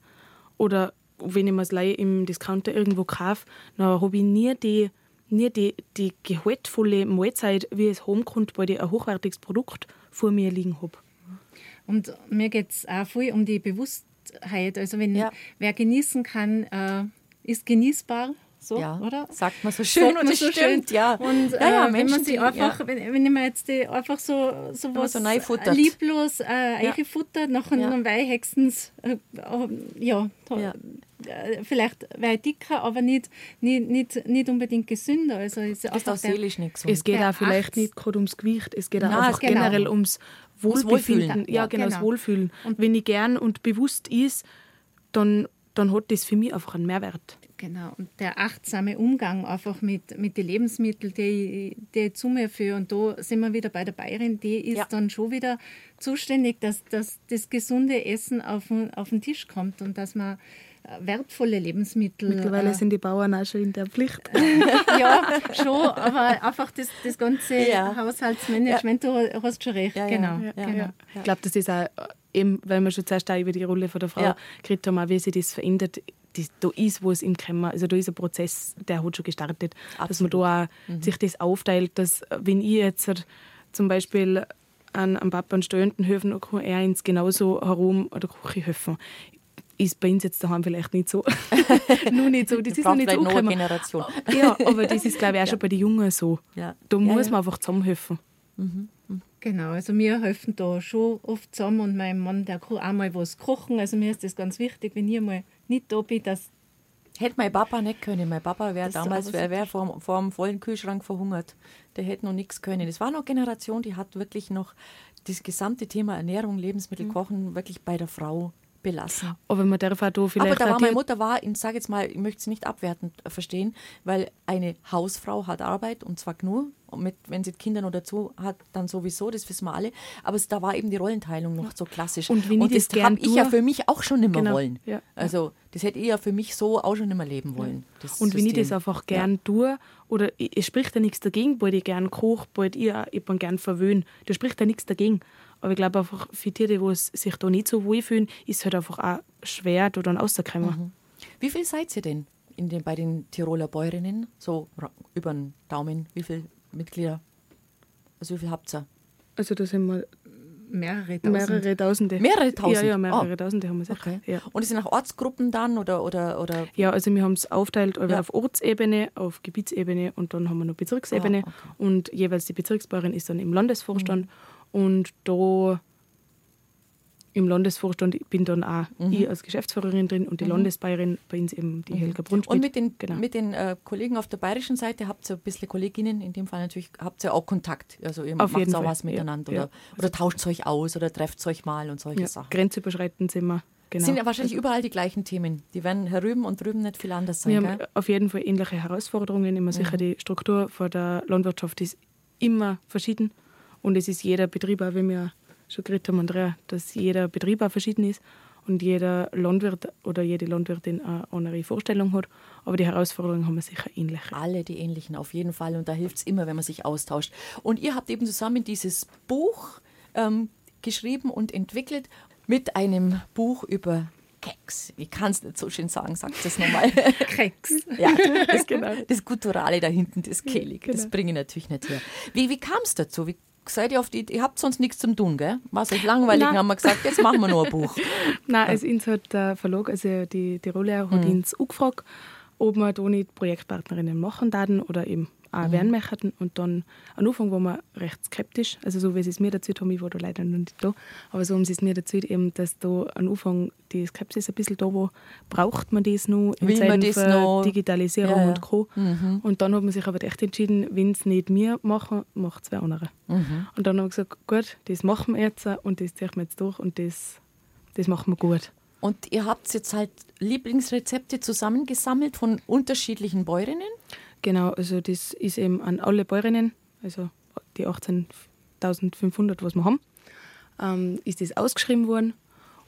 Oder wenn ich mir das im Discounter irgendwo kaufe, dann habe ich nie die, nie die, die gehaltvolle Mahlzeit, wie es heimkommt, weil ich ein hochwertiges Produkt vor mir liegen habe. Und mir geht es auch viel um die Bewusstheit. Also wenn ja. wer genießen kann, äh, ist genießbar so, ja, oder? Sagt man so schön und es so stimmt, schön. ja. Und ja, ja, äh, wenn man sie einfach, ja. wenn, wenn man jetzt die einfach so, so was so lieblos äh, ja. futtert, nachher ja. dann Weihhexens, äh, ja, ja. Äh, vielleicht wäre dicker, aber nicht, nicht, nicht, nicht unbedingt gesünder. Also ist das ist auch seelisch nicht gesund. Es geht auch vielleicht nicht gerade ums Gewicht, es geht auch Nein, einfach genau. generell ums Wohlbefinden. Wohlfühlen. Ja, genau, genau, das Wohlfühlen. Und wenn ich gern und bewusst ist, dann, dann hat das für mich einfach einen Mehrwert. Genau, und der achtsame Umgang einfach mit, mit den Lebensmitteln, die, die ich zu mir führe. Und da sind wir wieder bei der Bayerin, die ist ja. dann schon wieder zuständig, dass, dass das gesunde Essen auf den, auf den Tisch kommt und dass man äh, wertvolle Lebensmittel. Mittlerweile äh, sind die Bauern auch schon in der Pflicht. ja, schon, aber einfach das, das ganze ja. Haushaltsmanagement, ja. du hast schon recht. Ja, genau, genau. Ich glaube, das ist auch eben, weil wir schon zuerst auch über die Rolle von der Frau geredet haben, wie sich das verändert das, da ist was im Kämmer, also da ist ein Prozess, der hat schon gestartet, Absolut. dass man da mhm. sich das aufteilt, dass wenn ich jetzt zum Beispiel an, an Papa einen Steuernden helfen, dann kann er ins genauso herum oder Küche helfen. Ist bei uns jetzt daheim vielleicht nicht so. Nur nicht so. Das, das ist noch nicht so. Eine Generation. ja, aber das ist, glaube ich, auch ja. schon bei den Jungen so. Ja. Da ja, muss man einfach zusammenhelfen. Mhm. Genau, also wir helfen da schon oft zusammen und mein Mann, der kann auch mal was kochen. Also mir ist das ganz wichtig, wenn ich mal nicht da bin, dass Hätte mein Papa nicht können. Mein Papa wäre damals wär, wär vor, vor dem vollen Kühlschrank verhungert. Der hätte noch nichts können. Es war noch eine Generation, die hat wirklich noch das gesamte Thema Ernährung, Lebensmittel, mhm. Kochen wirklich bei der Frau belassen. Aber man darf auch da vielleicht. Aber da war meine Mutter war, ich sage jetzt mal, ich möchte es nicht abwertend verstehen, weil eine Hausfrau hat Arbeit und zwar nur, und mit, wenn sie Kinder noch dazu hat, dann sowieso, das wissen wir alle. Aber es, da war eben die Rollenteilung noch so klassisch. Und wenn ich das das habe ich ja für mich auch schon immer Genau, wollen. ja. Also das hätte ich ja für mich so auch schon immer leben wollen. das Und wenn ich das einfach gern tue, oder ich- es spricht ja nichts dagegen, bald ich gern koche, bald ich auch jemanden gern verwöhne, da spricht ja nichts dagegen. Aber ich glaube einfach, für die, die es sich da nicht so wohlfühlen, ist es halt einfach auch schwer, da dann rauszukommen. Mhm. Wie viel seid ihr denn in den, bei den Tiroler Bäuerinnen? So über den Daumen, wie viele Mitglieder? Also wie viel habt ihr? Also da sind wir Mehrere tausend. mehrere Tausende. Mehrere Tausend? Ja, ja, mehrere Oh. Tausende haben wir sicher. Okay. Ja. Und es sind auch Ortsgruppen dann oder, oder, oder Ja, also wir haben es aufteilt also Ja. auf Ortsebene, auf Gebietsebene und dann haben wir noch Bezirksebene. Ah, okay. Und jeweils die Bezirksbäuerin ist dann im Landesvorstand. Und da im Landesvorstand bin dann auch Mhm. ich als Geschäftsführerin drin und die Landesbayerin bei uns eben die Helga Brunschmidt. Und mit den, genau. mit den äh, Kollegen auf der bayerischen Seite habt ihr ein bisschen Kolleginnen, in dem Fall natürlich, habt ihr auch Kontakt. Also ihr Auf macht auch Fall, was miteinander ja. oder, oder tauscht euch aus oder trefft euch mal und solche ja, Sachen. grenzüberschreitend sind wir. Genau. Sind ja wahrscheinlich überall die gleichen Themen. Die werden herüben und drüben nicht viel anders Wir sein. haben Gell? auf jeden Fall ähnliche Herausforderungen. Immer sicher die Struktur von der Landwirtschaft ist immer verschieden. Und es ist jeder Betrieb, auch wie wir schon geredet haben, Andrea, dass jeder Betrieb auch verschieden ist und jeder Landwirt oder jede Landwirtin eine andere Vorstellung hat. Aber die Herausforderungen haben wir sicher ähnliche. Alle die ähnlichen, auf jeden Fall. Und da hilft es immer, wenn man sich austauscht. Und ihr habt eben zusammen dieses Buch ähm, geschrieben und entwickelt mit einem Buch über Keks. Ich kann es nicht so schön sagen, sagt es nochmal. Keks. ja, das, Genau. das Gutturale da hinten, das Kehlig, das genau. bringe ich natürlich nicht her. Wie, wie kam es dazu? Wie seid ihr auf die? Ihr habt sonst nichts zum tun, gell? War es euch langweilig? Haben wir gesagt, jetzt machen wir nur ein Buch. Nein, also uns hat der Verlag, also die Tiroler, hat uns angefragt, ob wir da nicht Projektpartnerinnen machen würden oder eben auch werden möchten. Und dann am Anfang waren wir recht skeptisch, also so wie sie es mir erzählt haben, ich war da leider noch nicht da, aber so haben sie es mir erzählt, eben, dass da am Anfang die Skepsis ein bisschen da war, braucht man das noch in Will man Zeiten das noch? Digitalisierung Ja, ja. und Co. Und dann hat man sich aber echt entschieden, wenn es nicht wir machen, macht es wer andere. Und dann haben wir gesagt, gut, das machen wir jetzt und das ziehen wir jetzt durch und das, das machen wir gut. Und ihr habt jetzt halt Lieblingsrezepte zusammengesammelt von unterschiedlichen Bäuerinnen? Genau, also das ist eben an alle Bäuerinnen, also die 18.500, was wir haben, ähm, ist das ausgeschrieben worden.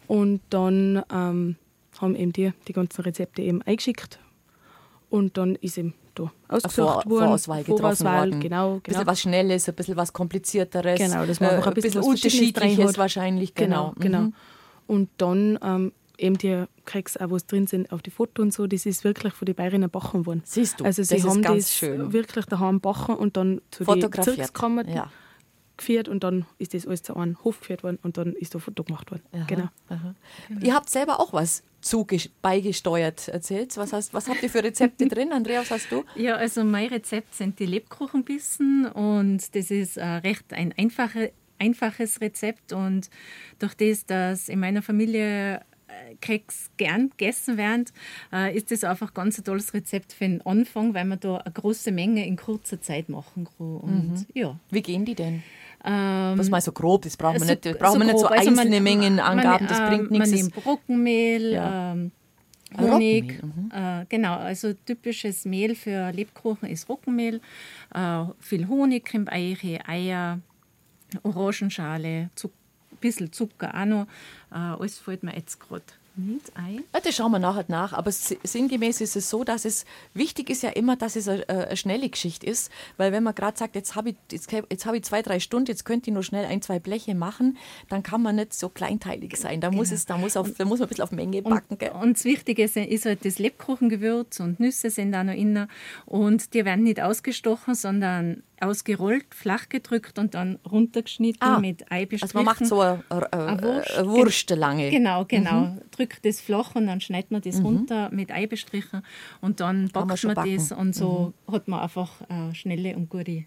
Und dann ähm, haben eben die die ganzen Rezepte eben eingeschickt. Und dann ist eben da ausgesucht Vor, worden. Vorauswahl getroffen Vorauswahl, worden. Genau, Ein bisschen genau. was Schnelles, ein bisschen was Komplizierteres. Genau, dass man äh, einfach ein bisschen Verschiedenes Unterschiedliches wahrscheinlich. Genau, Genau, genau. Mhm. Und dann ähm, eben die Keks, auch was drin sind, auf die Fotos und so, das ist wirklich von den Bayerinnen backen worden. Siehst du, also sie das ist haben ganz das schön. wirklich daheim backen und dann zu den Fotografiert. Bezirkskammer Ja. geführt und dann ist das alles zu einem Hof geführt worden und dann ist da ein Foto gemacht worden. Aha, Genau. aha. Ihr habt selber auch was beigesteuert. Erzählt. Was, hast, was habt ihr für Rezepte drin? Andrea, was hast du? Ja, also mein Rezept sind die Lebkuchenbissen und das ist äh, recht ein einfache, einfaches Rezept und durch das, dass in meiner Familie Keks gern gegessen werden, äh, ist das einfach ganz ein tolles Rezept für den Anfang, weil man da eine große Menge in kurzer Zeit machen kann. Und ja. Wie gehen die denn? Ähm, Was mal so grob, das brauchen wir so- nicht, das brauchen wir nicht so. Also man- einzelne Mengenangaben, das man, bringt ähm, Man nichts. nimmt Roggenmehl, Ja. ähm, Ah, Honig. Roggenmehl, Äh, genau, also typisches Mehl für Lebkuchen ist Roggenmehl. Äh, viel Honig, Krimbeiche, Eier, Orangenschale, Zuck, ein bisschen Zucker auch noch. Äh, alles fällt mir jetzt gerade nicht ein. Ja, Das schauen wir nachher nach. Aber si- sinngemäß ist es so, dass es wichtig ist ja immer, dass es eine, eine schnelle Geschichte ist. Weil wenn man gerade sagt, jetzt habe ich, jetzt, jetzt habe ich zwei, drei Stunden, jetzt könnte ich nur schnell ein, zwei Bleche machen, dann kann man nicht so kleinteilig sein. Da muss, es, da muss, auf, da muss man ein bisschen auf Menge backen. Gell? Und das Wichtige ist, ist halt das Lebkuchengewürz und Nüsse sind da noch innen. Und die werden nicht ausgestochen, sondern ausgerollt, flach gedrückt und dann runtergeschnitten Ah, mit Ei bestrichen. Also man macht so eine, eine, Eine Wurst. eine Wurst lange. Genau, genau. Drückt das flach und dann schneidet man das runter mit Ei bestrichen und dann man backt schon man, das und so hat man einfach äh, schnelle und gute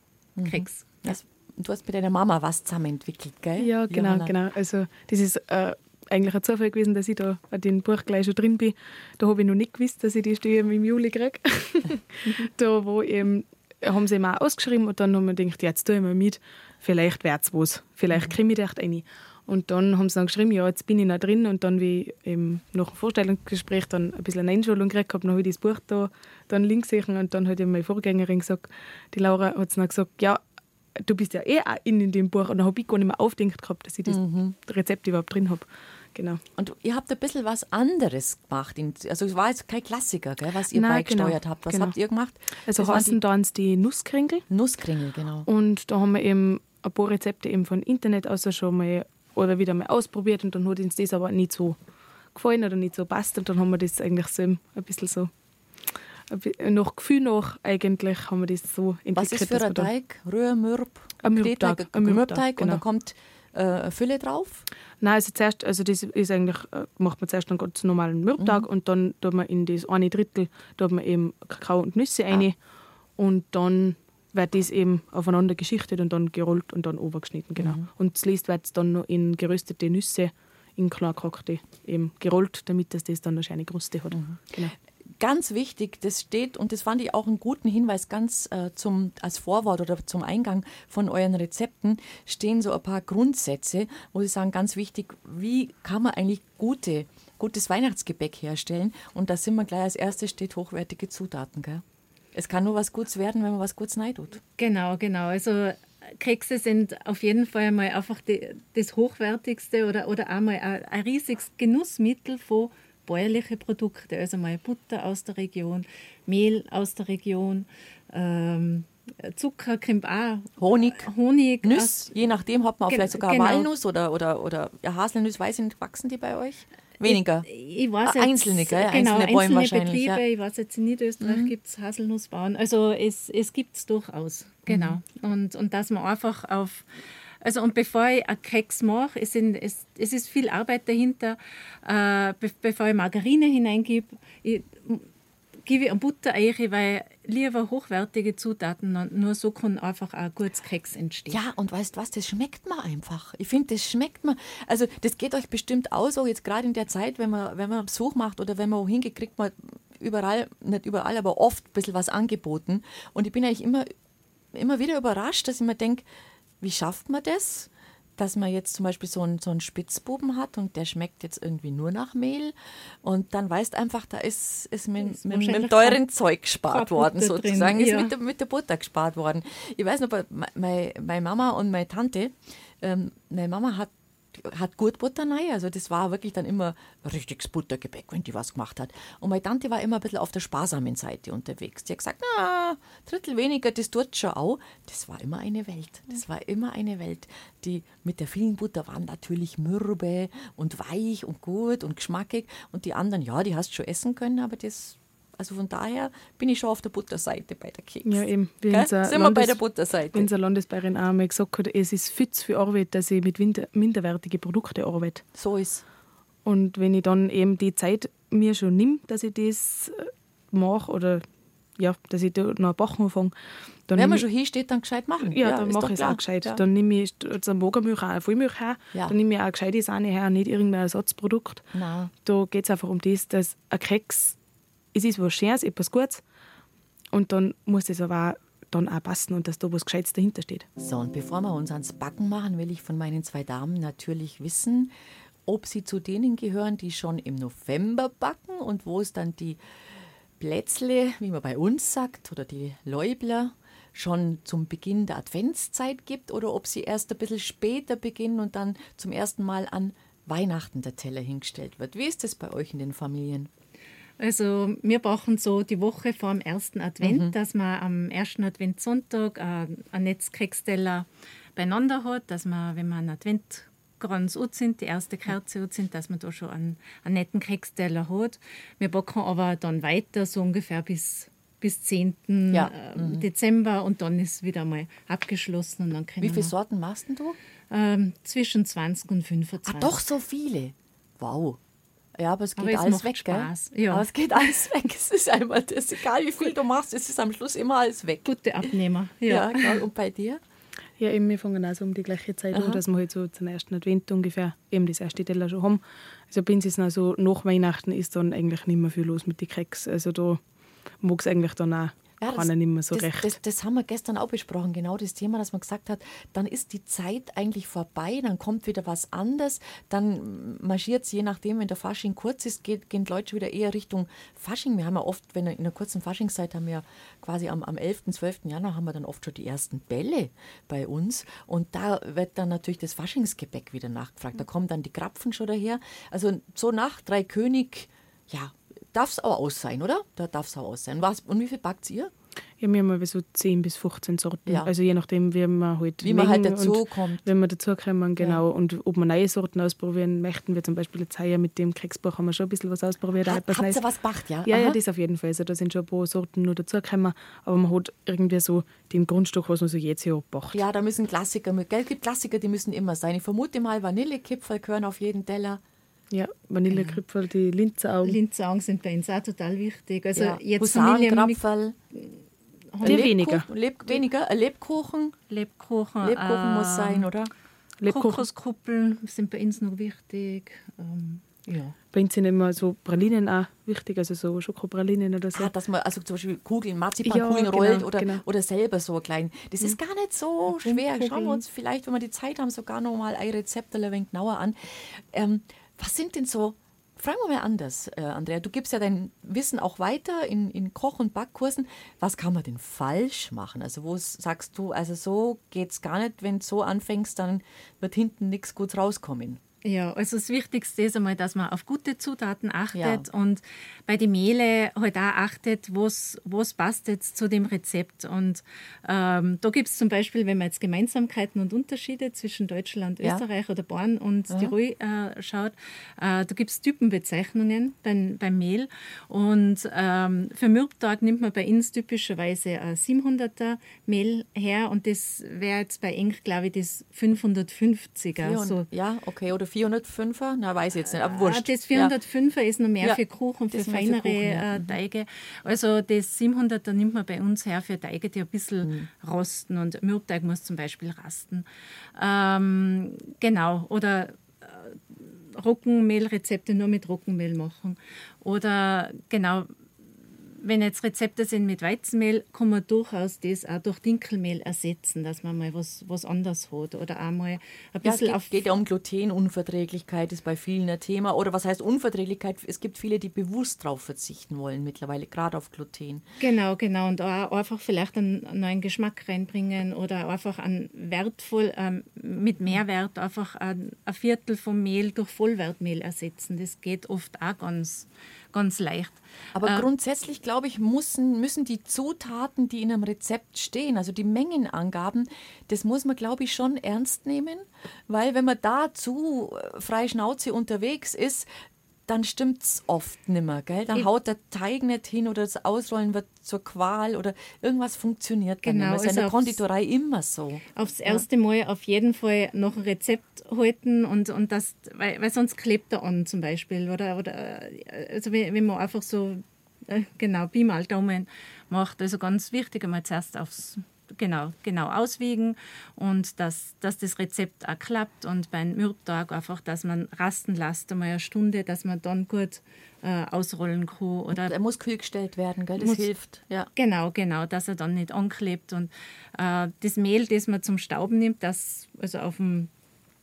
Keks. Das, du hast mit deiner Mama was zusammen entwickelt, gell? Ja, genau, Johanna? genau. Also das ist äh, eigentlich ein Zufall gewesen, dass ich da in dem Buch gleich schon drin bin. Da habe ich noch nicht gewusst, dass ich die Stelle im Juli kriege. da wo eben, haben sie mal ausgeschrieben und dann haben wir gedacht, jetzt tue ich mal mit, vielleicht wird es was. Vielleicht kriege ich echt rein. Und dann haben sie dann geschrieben, ja, jetzt bin ich noch drin. Und dann, wie ich eben nach dem Vorstellungsgespräch dann ein bisschen eine Einschulung gekriegt habe, dann habe ich das Buch da dann links gesehen. Und dann hat meine Vorgängerin gesagt, die Laura hat dann gesagt, ja, du bist ja eh auch in, in dem Buch. Und dann habe ich gar nicht mehr aufgedacht gehabt, dass ich das mhm. Rezept überhaupt drin habe. Genau. Und ihr habt ein bisschen was anderes gemacht. Also es war jetzt kein Klassiker, gell, was ihr Nein, beigesteuert genau, habt. Was genau. habt ihr gemacht? Also heißen dann die Nusskringel. Nusskringel, genau. Und da haben wir eben ein paar Rezepte eben von Internet aus schon mal oder wieder mal ausprobiert und dann hat uns das aber nicht so gefallen oder nicht so passt und dann haben wir das eigentlich so ein bisschen so nach Gefühl nach eigentlich haben wir das so entwickelt. Was ist für ein Teig? Rühr, Mürb? Ein Mürbteig. Ein Mürbteig genau. und da kommt äh, Fülle drauf? Nein, also zuerst, also das ist eigentlich, äh, macht man zuerst einen ganz normalen Mürbteig mhm. und dann tut man in das eine Drittel tut man eben Kakao und Nüsse ah. rein und dann wird das eben aufeinander geschichtet und dann gerollt und dann overgeschnitten, genau. Mhm. Und zuletzt wird es dann noch in geröstete Nüsse in kleingehackte eben gerollt, damit das, das dann eine schöne Kruste hat. Mhm. Genau. Ganz wichtig, das steht, und das fand ich auch einen guten Hinweis, ganz äh, zum, als Vorwort oder zum Eingang von euren Rezepten, stehen so ein paar Grundsätze, wo sie sagen, ganz wichtig, wie kann man eigentlich gute, gutes Weihnachtsgebäck herstellen? Und da sind wir gleich als erstes steht hochwertige Zutaten. Gell? Es kann nur was Gutes werden, wenn man was Gutes tut. Genau, genau. Also Kekse sind auf jeden Fall mal einfach die, das hochwertigste oder, oder einmal ein, ein riesiges Genussmittel von bäuerlichen Produkten. Also mal Butter aus der Region, Mehl aus der Region, ähm, Zucker, kommt auch. Honig. Honig. Nuss, je nachdem hat man auch vielleicht sogar genau. Walnuss oder, oder, oder ja, Haselnuss, weiß ich nicht, wachsen die bei euch? Weniger. Ich, ich weiß ah, jetzt, einzelne, gell? Genau, einzelne, Bäume einzelne Betriebe. Ja. Ich weiß jetzt in Niederösterreich mhm. gibt es Haselnussbauern. Also es, es gibt es durchaus. Genau. Mhm. Und, und dass man einfach auf. Also und bevor ich einen Keks mache, es, sind, es, es ist viel Arbeit dahinter, äh, be bevor ich Margarine hineingebe, gebe ich ein Butterei, weil lieber hochwertige Zutaten, nur so kann einfach ein gutes Keks entstehen. Ja, und weißt was, das schmeckt man einfach. Ich finde, das schmeckt man. Also das geht euch bestimmt aus, auch jetzt gerade in der Zeit, wenn man, wenn man Besuch macht oder wenn man wohin geht, kriegt man überall, nicht überall, aber oft ein bisschen was angeboten. Und ich bin eigentlich immer, immer wieder überrascht, dass ich mir denke, wie schafft man das? dass man jetzt zum Beispiel so einen, so einen Spitzbuben hat und der schmeckt jetzt irgendwie nur nach Mehl und dann weißt einfach, da ist, ist mit, ist mit, mit dem teuren Zeug gespart worden, sozusagen, drin, ja. ist mit der, mit der Butter gespart worden. Ich weiß noch, meine, meine Mama und meine Tante, ähm, meine Mama hat hat gut Butter rein. Also das war wirklich dann immer richtiges Buttergebäck, wenn die was gemacht hat. Und meine Tante war immer ein bisschen auf der sparsamen Seite unterwegs. Die hat gesagt, na, Drittel weniger, das tut schon auch. Das war immer eine Welt. Das war immer eine Welt. Die mit der vielen Butter waren natürlich mürbe und weich und gut und geschmackig. Und die anderen, ja, die hast du schon essen können, aber das also von daher bin ich schon auf der Butterseite bei der Keks. Ja, eben. Wie Sind Landes wir bei der Butterseite. Wenn unsere Landesbäuerin auch mal gesagt hat, es ist zu viel Arbeit, dass ich mit minderwertigen Produkten arbeite. So ist Und wenn ich dann eben die Zeit mir schon nehme, dass ich das äh, mache oder ja, dass ich da noch ein Bachen anfange. Dann Wenn man schon hier steht, dann gescheit machen. Ja, ja dann mache ich es auch gescheit. Ja. Dann nehme ich also Magermilch auch, Vollmilch her. Ja. Dann nehme ich auch gescheite Sahne her, nicht irgendein Ersatzprodukt. Nein. Da geht es einfach um das, dass ein Keks es ist was Schönes, etwas Gutes. Und dann muss es aber dann auch passen und dass da was Gescheites dahinter steht. So, und bevor wir uns ans Backen machen, will ich von meinen zwei Damen natürlich wissen, ob sie zu denen gehören, die schon im November backen und wo es dann die Plätzle, wie man bei uns sagt, oder die Läubler schon zum Beginn der Adventszeit gibt oder ob sie erst ein bisschen später beginnen und dann zum ersten Mal an Weihnachten der Teller hingestellt wird. Wie ist das bei euch in den Familien? Also wir brauchen so die Woche vor dem ersten Advent, mhm. dass man am ersten Adventssonntag äh, ein Netzkeksteller beieinander hat, dass man, wenn man einen Adventkranz ut sind, die erste Kerze ut sind, dass man da schon einen, einen netten Keksteller hat. Wir backen aber dann weiter, so ungefähr bis bis 10. Ja. Äh, mhm. Dezember und dann ist wieder mal abgeschlossen. Und dann Wie viele Sorten machst du? Ähm, zwischen 20 und 25. Ah, doch so viele? Wow. Ja, aber es geht aber alles weg, Spaß. gell? Ja. Aber es geht alles weg. Es ist einmal das, egal wie viel du machst, es ist am Schluss immer alles weg. Gute Abnehmer. Ja, ja genau. Und bei dir? Ja, eben, wir fangen also um die gleiche Zeit an, dass wir halt so zum ersten Advent ungefähr eben das erste Teller schon haben. Also bei uns ist so, nach Weihnachten ist dann eigentlich nicht mehr viel los mit den Keks. Also da mag es eigentlich dann auch ja, keiner nicht mehr so das, recht. Das, das, haben wir gestern auch besprochen, genau das Thema, dass man gesagt hat, dann ist die Zeit eigentlich vorbei, dann kommt wieder was anderes, dann marschiert es, je nachdem, wenn der Fasching kurz ist, geht, gehen Leute wieder eher Richtung Fasching. Wir haben ja oft, wenn in einer kurzen Faschingszeit haben wir quasi am, am 11., 12. Januar haben wir dann oft schon die ersten Bälle bei uns und da wird dann natürlich das Faschingsgebäck wieder nachgefragt. Da kommen dann die Krapfen schon daher. Also so nach Drei König, ja, darf es auch aus sein, oder? Da darf es auch aus sein. Was, und wie viel backt ihr? Ja, wir haben so 10 bis 15 Sorten. Ja. Also je nachdem, wie man halt Wie man halt dazu kommt. Wenn wir dazu kommen, genau. Ja. Und ob wir neue Sorten ausprobieren möchten, wir zum Beispiel jetzt heuer mit dem Keksbach haben wir schon ein bisschen was ausprobiert. Ha, habt ihr was gemacht, ja? Ja, ja, das auf jeden Fall. Also da sind schon ein paar Sorten nur dazugekommen. Aber man hat irgendwie so den Grundstock, was man so jetzt hier abbacht. Ja, da müssen Klassiker mit. Es gibt Klassiker, die müssen immer sein. Ich vermute mal, Vanillekipferl gehören auf jeden Teller. Ja, Vanillekripferl, die Linzaugen. Linzaugen sind bei uns auch total wichtig. Also ja. jetzt Husarenkrapferl. Die weniger. Leb, weniger. Ein Lebkuchen. Lebkuchen. Lebkuchen äh, muss sein, oder? Kokoskuppeln sind bei uns noch wichtig. Ähm, ja. Bei uns sind immer so Pralinen auch wichtig, also so Schokopralinen oder so. Ah, dass man also zum Beispiel Kugeln, Marzipankugeln ja, genau, rollt oder, genau. oder selber so klein. Das ist gar nicht so schwer. Schauen wir uns vielleicht, wenn wir die Zeit haben, sogar noch mal ein Rezept ein wenig genauer an. Ähm, was sind denn so, fragen wir mal anders, äh, Andrea, du gibst ja dein Wissen auch weiter in, in Koch- und Backkursen. Was kann man denn falsch machen? Also wo sagst du, also so geht es gar nicht, wenn du so anfängst, dann wird hinten nichts Gutes rauskommen. Ja, also das Wichtigste ist einmal, dass man auf gute Zutaten achtet ja. und bei den Mehle halt auch achtet, was, was passt jetzt zu dem Rezept. Und ähm, da gibt es zum Beispiel, wenn man jetzt Gemeinsamkeiten und Unterschiede zwischen Deutschland, Österreich ja. oder Bayern und ja. Tirol äh, schaut, äh, da gibt es Typenbezeichnungen beim, beim Mehl. Und ähm, für Mürbtag nimmt man bei uns typischerweise ein 700er Mehl her und das wäre jetzt bei Eng, glaube ich, das 550er. So. Ja, okay, oder 405er? Na, weiß ich jetzt nicht, aber wurscht. Das 405er ja. ist noch mehr ja. für Kuchen, für feinere für Kuchen, äh, mhm. Teige. Also das 700er nimmt man bei uns her für Teige, die ein bisschen mhm. rosten und Mürbteig muss zum Beispiel rasten. Ähm, genau, oder äh, Roggenmehlrezepte nur mit Roggenmehl machen. Oder genau, wenn jetzt Rezepte sind mit Weizenmehl, kann man durchaus das auch durch Dinkelmehl ersetzen, dass man mal was, was anderes hat. Oder auch mal ein bisschen ja, es geht, geht ja um Glutenunverträglichkeit, ist bei vielen ein Thema. Oder was heißt Unverträglichkeit? Es gibt viele, die bewusst darauf verzichten wollen mittlerweile, gerade auf Gluten. Genau, genau. Und auch einfach vielleicht einen neuen Geschmack reinbringen oder einfach einen wertvoll, ähm, mit Mehrwert einfach ein, ein Viertel vom Mehl durch Vollwertmehl ersetzen. Das geht oft auch ganz ganz leicht. Aber äh, grundsätzlich, glaube ich, müssen, müssen die Zutaten, die in einem Rezept stehen, also die Mengenangaben, das muss man, glaube ich, schon ernst nehmen, weil wenn man da zu äh, frei Schnauze unterwegs ist, dann stimmt es oft nimmer, gell? Dann ich haut der Teig nicht hin oder das Ausrollen wird zur Qual oder irgendwas funktioniert genau, dann nicht. Das ist in der Konditorei immer so. Aufs erste ja. Mal auf jeden Fall noch ein Rezept halten und, und das, weil, weil sonst klebt er an zum Beispiel. Oder, oder also wenn man einfach so äh, genau Pi mal Daumen macht. Also ganz wichtig, einmal zuerst aufs genau, genau auswiegen und dass, dass das Rezept auch klappt und beim Mürbtag einfach, dass man rasten lässt, einmal eine Stunde, dass man dann gut äh, ausrollen kann. Oder er muss kühl gestellt werden, gell? das muss, hilft. Ja. Genau, genau, dass er dann nicht anklebt und äh, das Mehl, das man zum Stauben nimmt, das also auf dem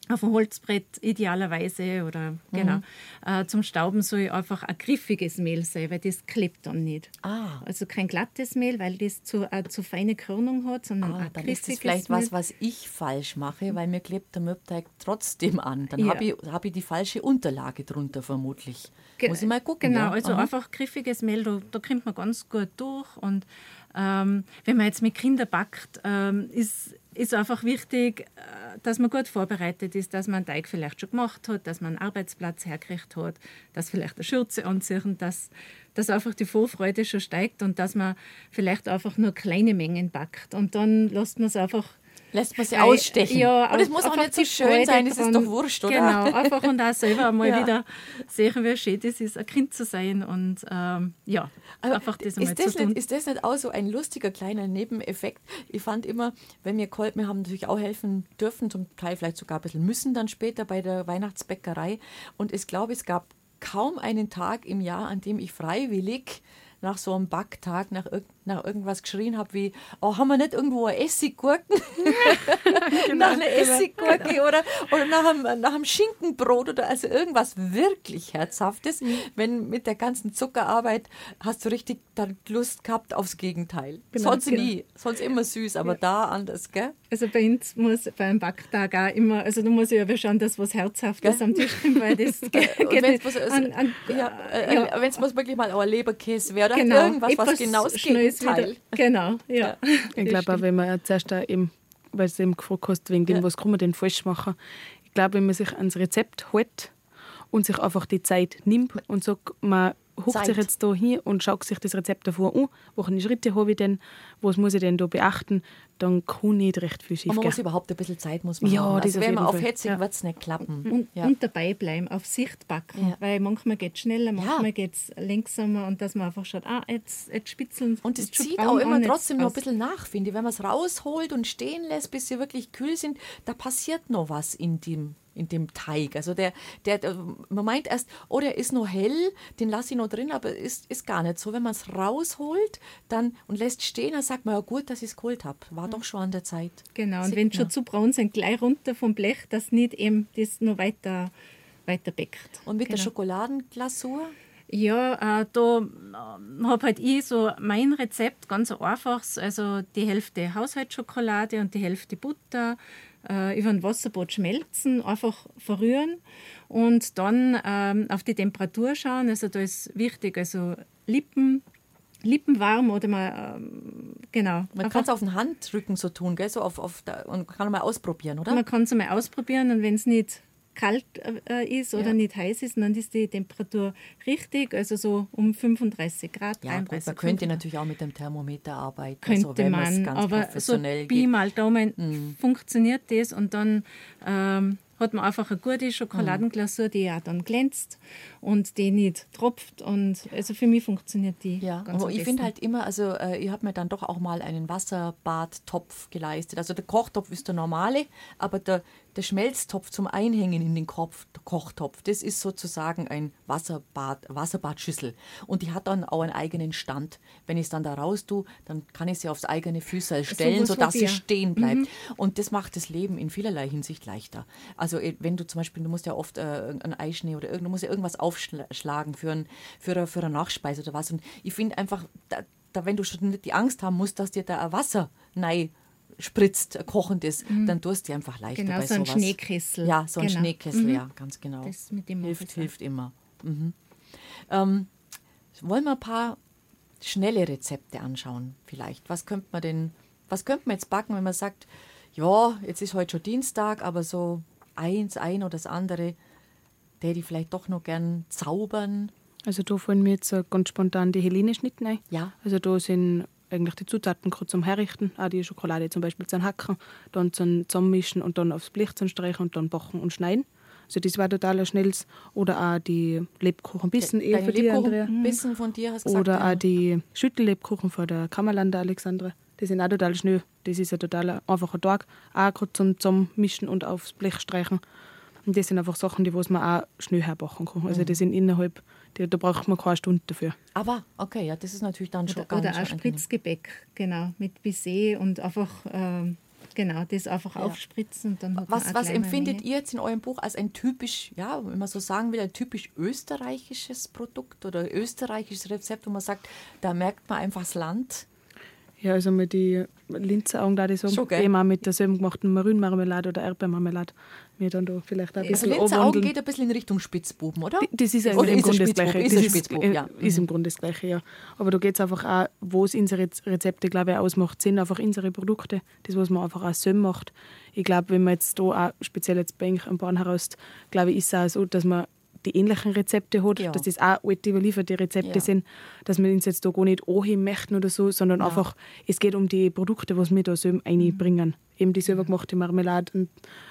auf dem Holzbrett idealerweise oder genau. mhm. äh, zum Stauben soll einfach ein griffiges Mehl sein, weil das klebt dann nicht. Ah. Also kein glattes Mehl, weil das zu, äh, zu feine Körnung hat, sondern ah, ein dann ist das vielleicht Mehl. was, was ich falsch mache, weil mir klebt der Möbteig trotzdem an. Dann ja. habe ich, hab ich die falsche Unterlage drunter vermutlich. Ge Muss ich mal gucken. Genau, ja? also Aha. einfach griffiges Mehl, da, da kommt man ganz gut durch und ähm, wenn man jetzt mit Kindern backt, ähm, ist, ist einfach wichtig, äh, dass man gut vorbereitet ist, dass man einen Teig vielleicht schon gemacht hat, dass man einen Arbeitsplatz hergekriegt hat, dass vielleicht eine Schürze anziehen, dass, dass einfach die Vorfreude schon steigt und dass man vielleicht einfach nur kleine Mengen backt. Und dann lässt man es einfach lässt man sie ausstechen. Ja, und es muss auch nicht so schön sein, es ist doch wurscht, oder? Genau, einfach und auch selber mal ja. wieder sehen, wie schön es ist, ein Kind zu sein und ähm, ja, Aber einfach das das zu tun. Nicht, ist das nicht auch so ein lustiger kleiner Nebeneffekt? Ich fand immer, wenn wir wir haben natürlich auch helfen dürfen, zum Teil vielleicht sogar ein bisschen müssen dann später bei der Weihnachtsbäckerei und ich glaube, es gab kaum einen Tag im Jahr, an dem ich freiwillig nach so einem Backtag nach nach irgendwas geschrien habe, wie, oh, haben wir nicht irgendwo eine Essiggurken? genau, nach einer Essiggurke genau. oder, oder nach, einem, nach einem Schinkenbrot oder also irgendwas wirklich Herzhaftes. Mhm. Wenn mit der ganzen Zuckerarbeit hast du richtig dann Lust gehabt aufs Gegenteil. Genau, sonst genau. nie, sonst immer süß, aber ja. da anders, gell? Also bei uns muss beim Backtag auch immer, also du musst ja schauen, dass was Herzhaftes gell? am Tisch kommt, weil das geht, geht nicht. Also, ja, äh, ja. Wenn es wirklich mal ein Leberkäse wäre oder genau. irgendwas, was genau das Gegenteil. Genau, ja. ja. Ich glaube auch, wenn man zuerst eben, weil es eben gefragt hast, wegen dem, was kann man denn falsch machen, ich glaube, wenn man sich ans Rezept hält und sich einfach die Zeit nimmt und sagt, man huckt sich jetzt da hin und schaut sich das Rezept davor an, welche Schritte habe ich denn, was muss ich denn da beachten, dann kann nicht recht viel schief Man muss überhaupt ein bisschen Zeit muss man ja, haben. Also wenn man aufhetzig ja. wird es nicht klappen. Und, ja. und, dabei bleiben, auf Sicht backen, ja. weil manchmal geht es schneller, manchmal ja. geht es langsamer und dass man einfach schaut, ah, jetzt, jetzt spitzeln Und es zieht auch immer trotzdem noch ein bisschen nach, finde ich. Wenn man es rausholt und stehen lässt, bis sie wirklich kühl sind, da passiert noch was in dem in dem Teig. Also der, der, man meint erst, oh, der ist noch hell, den lasse ich noch drin, aber ist, ist gar nicht so. Wenn man es rausholt dann und lässt stehen, dann sagt man, ja gut, dass ich es geholt habe. War doch schon an der Zeit. Genau, und wenn es schon zu braun sind, gleich runter vom Blech, dass nicht eben das noch weiter, weiter bäckt. Und mit genau. der Schokoladenglasur? Ja, äh, da äh, habe halt ich so mein Rezept, ganz einfach, also die Hälfte Haushaltsschokolade und die Hälfte Butter, äh, über ein Wasserbad schmelzen, einfach verrühren und dann ähm, auf die Temperatur schauen. Also da ist wichtig, also Lippen, Lippen warm oder mal, ähm, genau. Man kann es auf den Handrücken so tun, gell? So auf, auf der, und kann mal ausprobieren, oder? Man kann es mal ausprobieren und wenn es nicht kalt äh, ist oder ja. nicht heiß ist, dann ist die Temperatur richtig, also so um 35 Grad. Ja, 33, man könnte natürlich auch mit dem Thermometer arbeiten. Könnte also, man, aber so Pi mal Daumen mm. funktioniert das und dann ähm, hat man einfach eine gute Schokoladenglasur, die ja dann glänzt und die nicht tropft. Und also für mich funktioniert die. Ja, ganz aber ich finde halt immer, also äh, ich habe mir dann doch auch mal einen Wasserbadtopf geleistet. Also der Kochtopf ist der normale, aber der, der Schmelztopf zum Einhängen in den Kopf, Kochtopf, das ist sozusagen ein Wasserbad, Wasserbadschüssel. Und die hat dann auch einen eigenen Stand. Wenn ich es dann da raus tue, dann kann ich sie aufs eigene Füße stellen, so sodass sie stehen bleibt. Mhm. Und das macht das Leben in vielerlei Hinsicht leichter. Also äh, wenn du zum Beispiel, du musst ja oft äh, ein Eischnee oder irgend, du musst ja irgendwas aufschlagen für, ein, für, eine, für eine Nachspeise oder was. Und ich finde einfach, da, da, wenn du schon nicht die Angst haben musst, dass dir da ein Wasser nein spritzt, kochendes, mhm. dann tust du einfach leichter genau, bei so ein sowas. Schneekessel. Ja, so ein genau. Schneekessel, mhm. ja, ganz genau. Das mit dem hilft, hilft immer. Mhm. Ähm, wollen wir ein paar schnelle Rezepte anschauen vielleicht? Was könnte man denn, was könnte man jetzt backen, wenn man sagt, ja, jetzt ist heute schon Dienstag, aber so eins, ein oder das andere, der die vielleicht doch noch gern zaubern? Also da fallen mir jetzt ganz spontan die Helene Schnitten ein. Ja. Also da sind eigentlich die Zutaten kurz zum Herrichten, auch die Schokolade zum Beispiel zum Hacken, dann zum Zusammenmischen und dann aufs Blech zum Streichen und dann backen und schneiden. Also das war total schnell. Oder auch die Lebkuchenbissen für die Andrea. Bissen von dir hast gesagt, Oder ja. auch die Schüttellebkuchen von der Kammerlander Alexandra. Die sind auch total schnell. Das ist ein total einfacher Tag. Auch gerade zum Zusammenmischen und aufs Blech streichen. Und das sind einfach Sachen, die man auch schnell herbacken kann. Also mhm. die sind innerhalb die, da braucht man keine Stunde dafür. Aber, okay, ja, das ist natürlich dann schon Oder, oder auch Spritzgebäck, genau, mit Baiser und einfach, ähm, genau, das einfach ja. aufspritzen. Und dann was was empfindet Menge. ihr jetzt in eurem Buch als ein typisch, ja, wenn man so sagen will, ein typisch österreichisches Produkt oder österreichisches Rezept, wo man sagt, da merkt man einfach das Land? Ja, also mit die Linzeraugen, da die so Schon, eben auch mit der selben gemachten Marinmarmelade oder Erdbeermarmelade mir dann da vielleicht ein bisschen Also Linzeraugen geht ein bisschen in Richtung Spitzbuben, oder? Das ist eigentlich im Grunde das Gleiche. Ist, das ist, ja. ist im Grunde das Gleiche, ja. Aber da geht es einfach auch, wo es unsere Rezepte, glaube ich, ausmacht, sind einfach unsere Produkte. Das, was man einfach auch so macht. Ich glaube, wenn man jetzt da auch, speziell jetzt bei am Bahn heraus, glaube ich, ist es auch so, dass man die ähnlichen Rezepte hat, ja. dass das auch alte überlieferte Rezepte ja. sind, dass wir uns jetzt da gar nicht anheben möchten oder so, sondern ja. einfach, es geht um die Produkte, was wir da selber einbringen. Mhm. Eben die selber gemachte Marmelade, und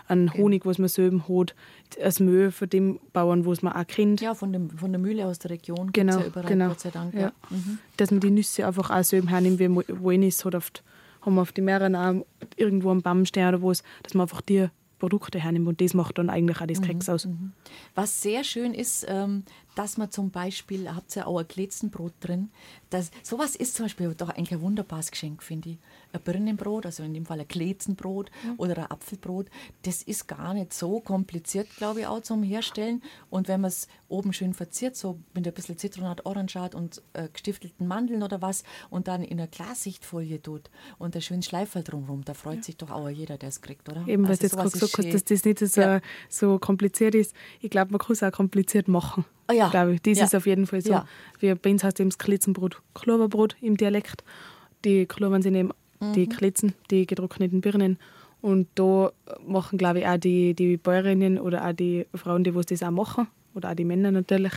ein genau. Honig, was man selber hat, das Müll von dem Bauern, was man auch kennt. Ja, von, dem, von der Mühle aus der Region. Genau, ja überall, genau. Gott sei Dank. Ja. Mhm. Dass man die Nüsse einfach auch selber hernimmt, wie Walnis hat oft haben wir auf die Meeren auch irgendwo am Baum stehen oder was, dass man einfach die Produkte hernimmt. Und das macht dann eigentlich auch das mhm. Keks aus. Mhm. Was sehr schön ist, ähm, dass man zum Beispiel, habt ihr auch ein Glätzenbrot drin, das, sowas ist zum Beispiel doch eigentlich ein wunderbares Geschenk, finde ich. Ein Birnenbrot, also in dem Fall ein Glätzenbrot mhm. oder ein Apfelbrot, das ist gar nicht so kompliziert, glaube ich, auch zum Herstellen. Und wenn man es oben schön verziert, so mit ein bisschen Zitronat, Orangat und äh, gestiftelten Mandeln oder was, und dann in einer Klarsichtfolie tut und einen schönen Schleifer drumherum, da freut ja. sich doch auch jeder, der es kriegt, oder? Eben, also weil du jetzt gerade so dass das nicht so, ja. so kompliziert ist. Ich glaube, man kann es auch kompliziert machen. Oh ja. Glaube ich. Das ja. ist auf jeden Fall so. Ja. Wie bei uns heißt eben das Klitzenbrot Kloberbrot im Dialekt. Die Klobern sind eben mhm. die Klitzen, die getrockneten Birnen. Und da machen, glaube ich, auch die, die Bäuerinnen oder auch die Frauen, die das auch machen, oder auch die Männer natürlich,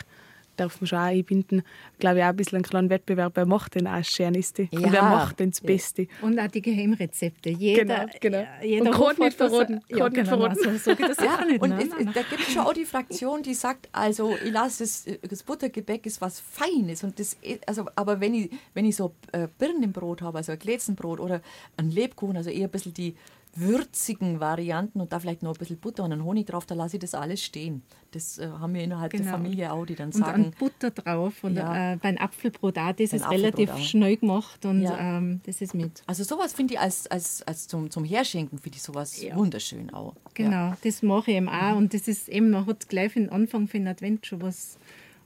darf man schon auch einbinden, glaube ich, auch ein bisschen einen kleinen Wettbewerb, wer macht den auch schön ist ja. und wer macht denn das Beste. Und auch die Geheimrezepte. Jeder, genau, genau. Jeder und kann nicht verraten. Ja, genau, verraten. So, so geht das ja, nicht. Und nein, es, nein. da gibt es schon auch die Fraktion, die sagt, also ich lasse das, das Buttergebäck ist was Feines. Und das, also, aber wenn ich, wenn ich so äh, Birnenbrot habe, also ein Glätzenbrot oder ein Lebkuchen, also eher ein bisschen die würzigen Varianten und da vielleicht noch ein bisschen Butter und einen Honig drauf, da lasse ich das alles stehen. Das äh, haben wir innerhalb genau. der Familie auch, die dann sagen. Und Butter drauf und ja. äh, beim Apfelbrot auch, das ist relativ auch. schnell gemacht und ja. ähm, das ist mit. Also sowas finde ich als, als, als zum, zum Herschenken, finde ich sowas ja. wunderschön auch. Genau, das mache ich eben auch und das ist eben, man hat gleich den Anfang für den Advent schon was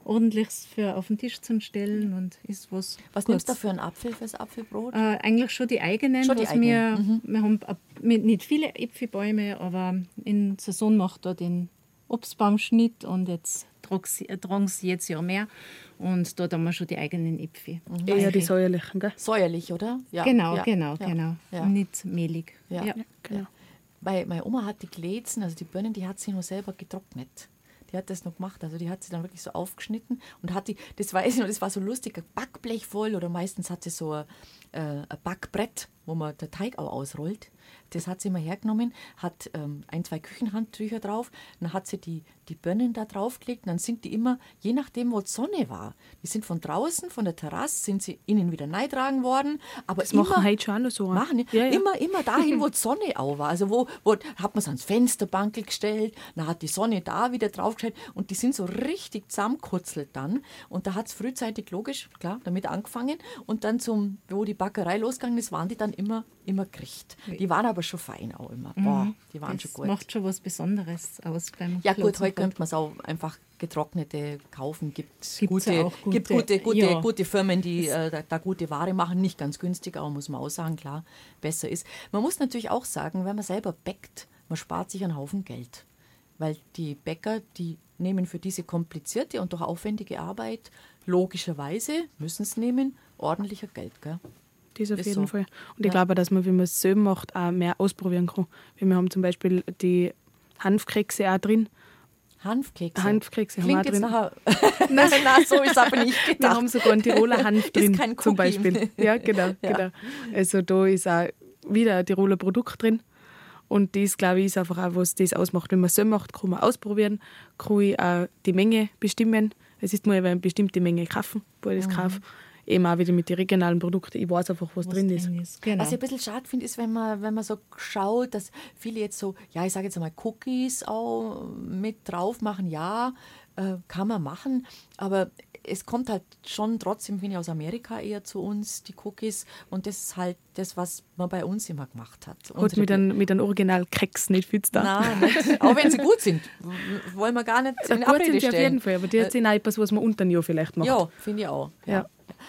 ordentliches für auf den Tisch zu stellen und ist was. Was nimmst du für einen Apfel fürs Apfelbrot? Äh, eigentlich schon die eigenen. Schon die eigenen. Wir, mhm. wir haben nicht viele Äpfelbäume, aber in Saison macht da den Obstbaumschnitt und jetzt tragen sie jetzt ja mehr. Und dort haben wir schon die eigenen Äpfel. Mhm. Eher die säuerlichen, gell? Säuerlich, oder? Ja. Genau, ja. genau, ja. genau. Ja. Nicht mehlig. Ja. Genau. Weil meine Oma hat die Glätzen, also die Birnen, die hat sie nur selber getrocknet die hat das noch gemacht. Also die hat sie dann wirklich so aufgeschnitten und hat die, das weiß ich noch, das war so lustig, ein Backblech voll oder meistens hat sie so ein, äh, ein Backbrett, wo man den Teig auch ausrollt. Das hat sie immer hergenommen, hat ähm, ein, zwei Küchenhandtücher drauf, dann hat sie die, die Birnen da draufgelegt und dann sind die immer, je nachdem, wo die Sonne war, die sind von draußen, von der Terrasse, sind sie innen wieder neitragen worden. Aber das immer, machen heute schon so. Machen, ja, ja. Immer, immer dahin, wo die Sonne auch war. Also wo, wo hat man es ans Fensterbankel gestellt, dann hat die Sonne da wieder draufgestellt und die sind so richtig zusammenkurzelt dann. Und da hat es frühzeitig, logisch, klar, damit angefangen und dann zum, wo die Backerei losgegangen ist, waren die dann immer, immer gericht. Die waren aber schon fein auch immer. Boah, mhm. die waren das schon gut. macht schon was Besonderes aus beim Ja gut, heute könnte man es auch einfach getrocknete kaufen. Gibt gute, gute, gibt gute, gute, ja. gute Firmen, die äh, da, da, gute Ware machen. Nicht ganz günstig, aber muss man auch sagen, klar, besser ist. Man muss natürlich auch sagen, wenn man selber bäckt, man spart sich einen Haufen Geld. Weil die Bäcker, die nehmen für diese komplizierte und doch aufwendige Arbeit logischerweise, müssen es nehmen, ordentlicher Geld. Gell? Das auf jeden so. Fall. Und ich ja. glaube, dass man, wenn man es selber macht, auch mehr ausprobieren kann. wir haben zum Beispiel die Hanfkekse auch drin. Hanfkekse. Hanfkekse Klingt haben wir drin. Nachher nein, nein, so ist aber nicht gedacht. Wir haben sogar einen Tiroler Hanf drin, ist kein zum Beispiel. Ja, genau, ja. genau. Also da ist auch wieder ein Tiroler Produkt drin. Und das, glaube ich, ist einfach auch, was das ausmacht. Wenn man es so macht, kann man ausprobieren, kann ich auch die Menge bestimmen. Es ist nur eine bestimmte Menge kaufen, wo ich das mhm. kaufe eben auch wieder mit den regionalen Produkten. Ich weiß einfach, was, was drin, ist. ist. Genau. Was ich ein bisschen schade finde, ist, wenn man, wenn man so schaut, dass viele jetzt so, ja, ich sage jetzt einmal Cookies auch mit drauf machen. Ja, äh, kann man machen, aber es kommt halt schon trotzdem, finde ich, aus Amerika eher zu uns, die Cookies. Und das ist halt das, was man bei uns immer gemacht hat. Und mit einem mit Original-Keks nicht viel da. Nein, nicht. auch wenn sie gut sind. Wollen wir gar nicht in gut sind sie auf jeden Fall, aber die äh, sind auch etwas, was man unter dem Jahr vielleicht macht. Ja, finde ich auch. Ja. ja.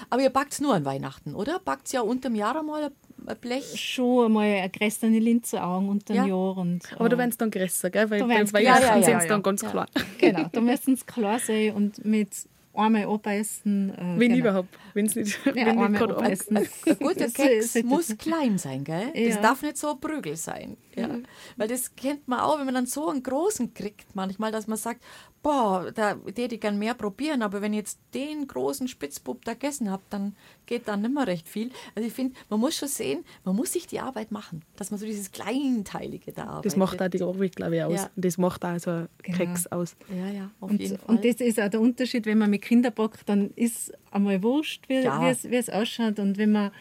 Aber ihr backt es nur an Weihnachten, oder? Backt ja unterm Jahr einmal ein Blech? Schon einmal eine grästerne Linsenaugen unter dem ja. Jahr. Und, Aber äh, da werden es dann größer, gell? Weil bei Weihnachten ja, ja, sind es dann ganz klar. Genau, da müssen es klar sein und mit einmal abbeißen. Äh, wenn genau. überhaupt, wenn es nicht, ja, wenn nicht gerade abbeißen. Ein, ein guter Keks muss klein sein, gell? Ja. Das darf nicht so ein Prügel sein. Ja. Mhm. Weil das kennt man auch, wenn man dann so einen großen kriegt, manchmal, dass man sagt, boah, da hätte ich gern mehr probieren, aber wenn ich jetzt den großen Spitzbub da gegessen habe, dann geht da nicht mehr recht viel. Also ich finde, man muss schon sehen, man muss sich die Arbeit machen, dass man so dieses Kleinteilige da arbeitet. Das macht auch die Arbeit, glaube ich, aus. Ja. Das macht auch so ein genau. Keks aus. Ja, ja, auf und, jeden Fall. Und das ist auch der Unterschied, wenn man mit Kindern backt, dann ist einmal wurscht, wie, ja. es ausschaut und wenn man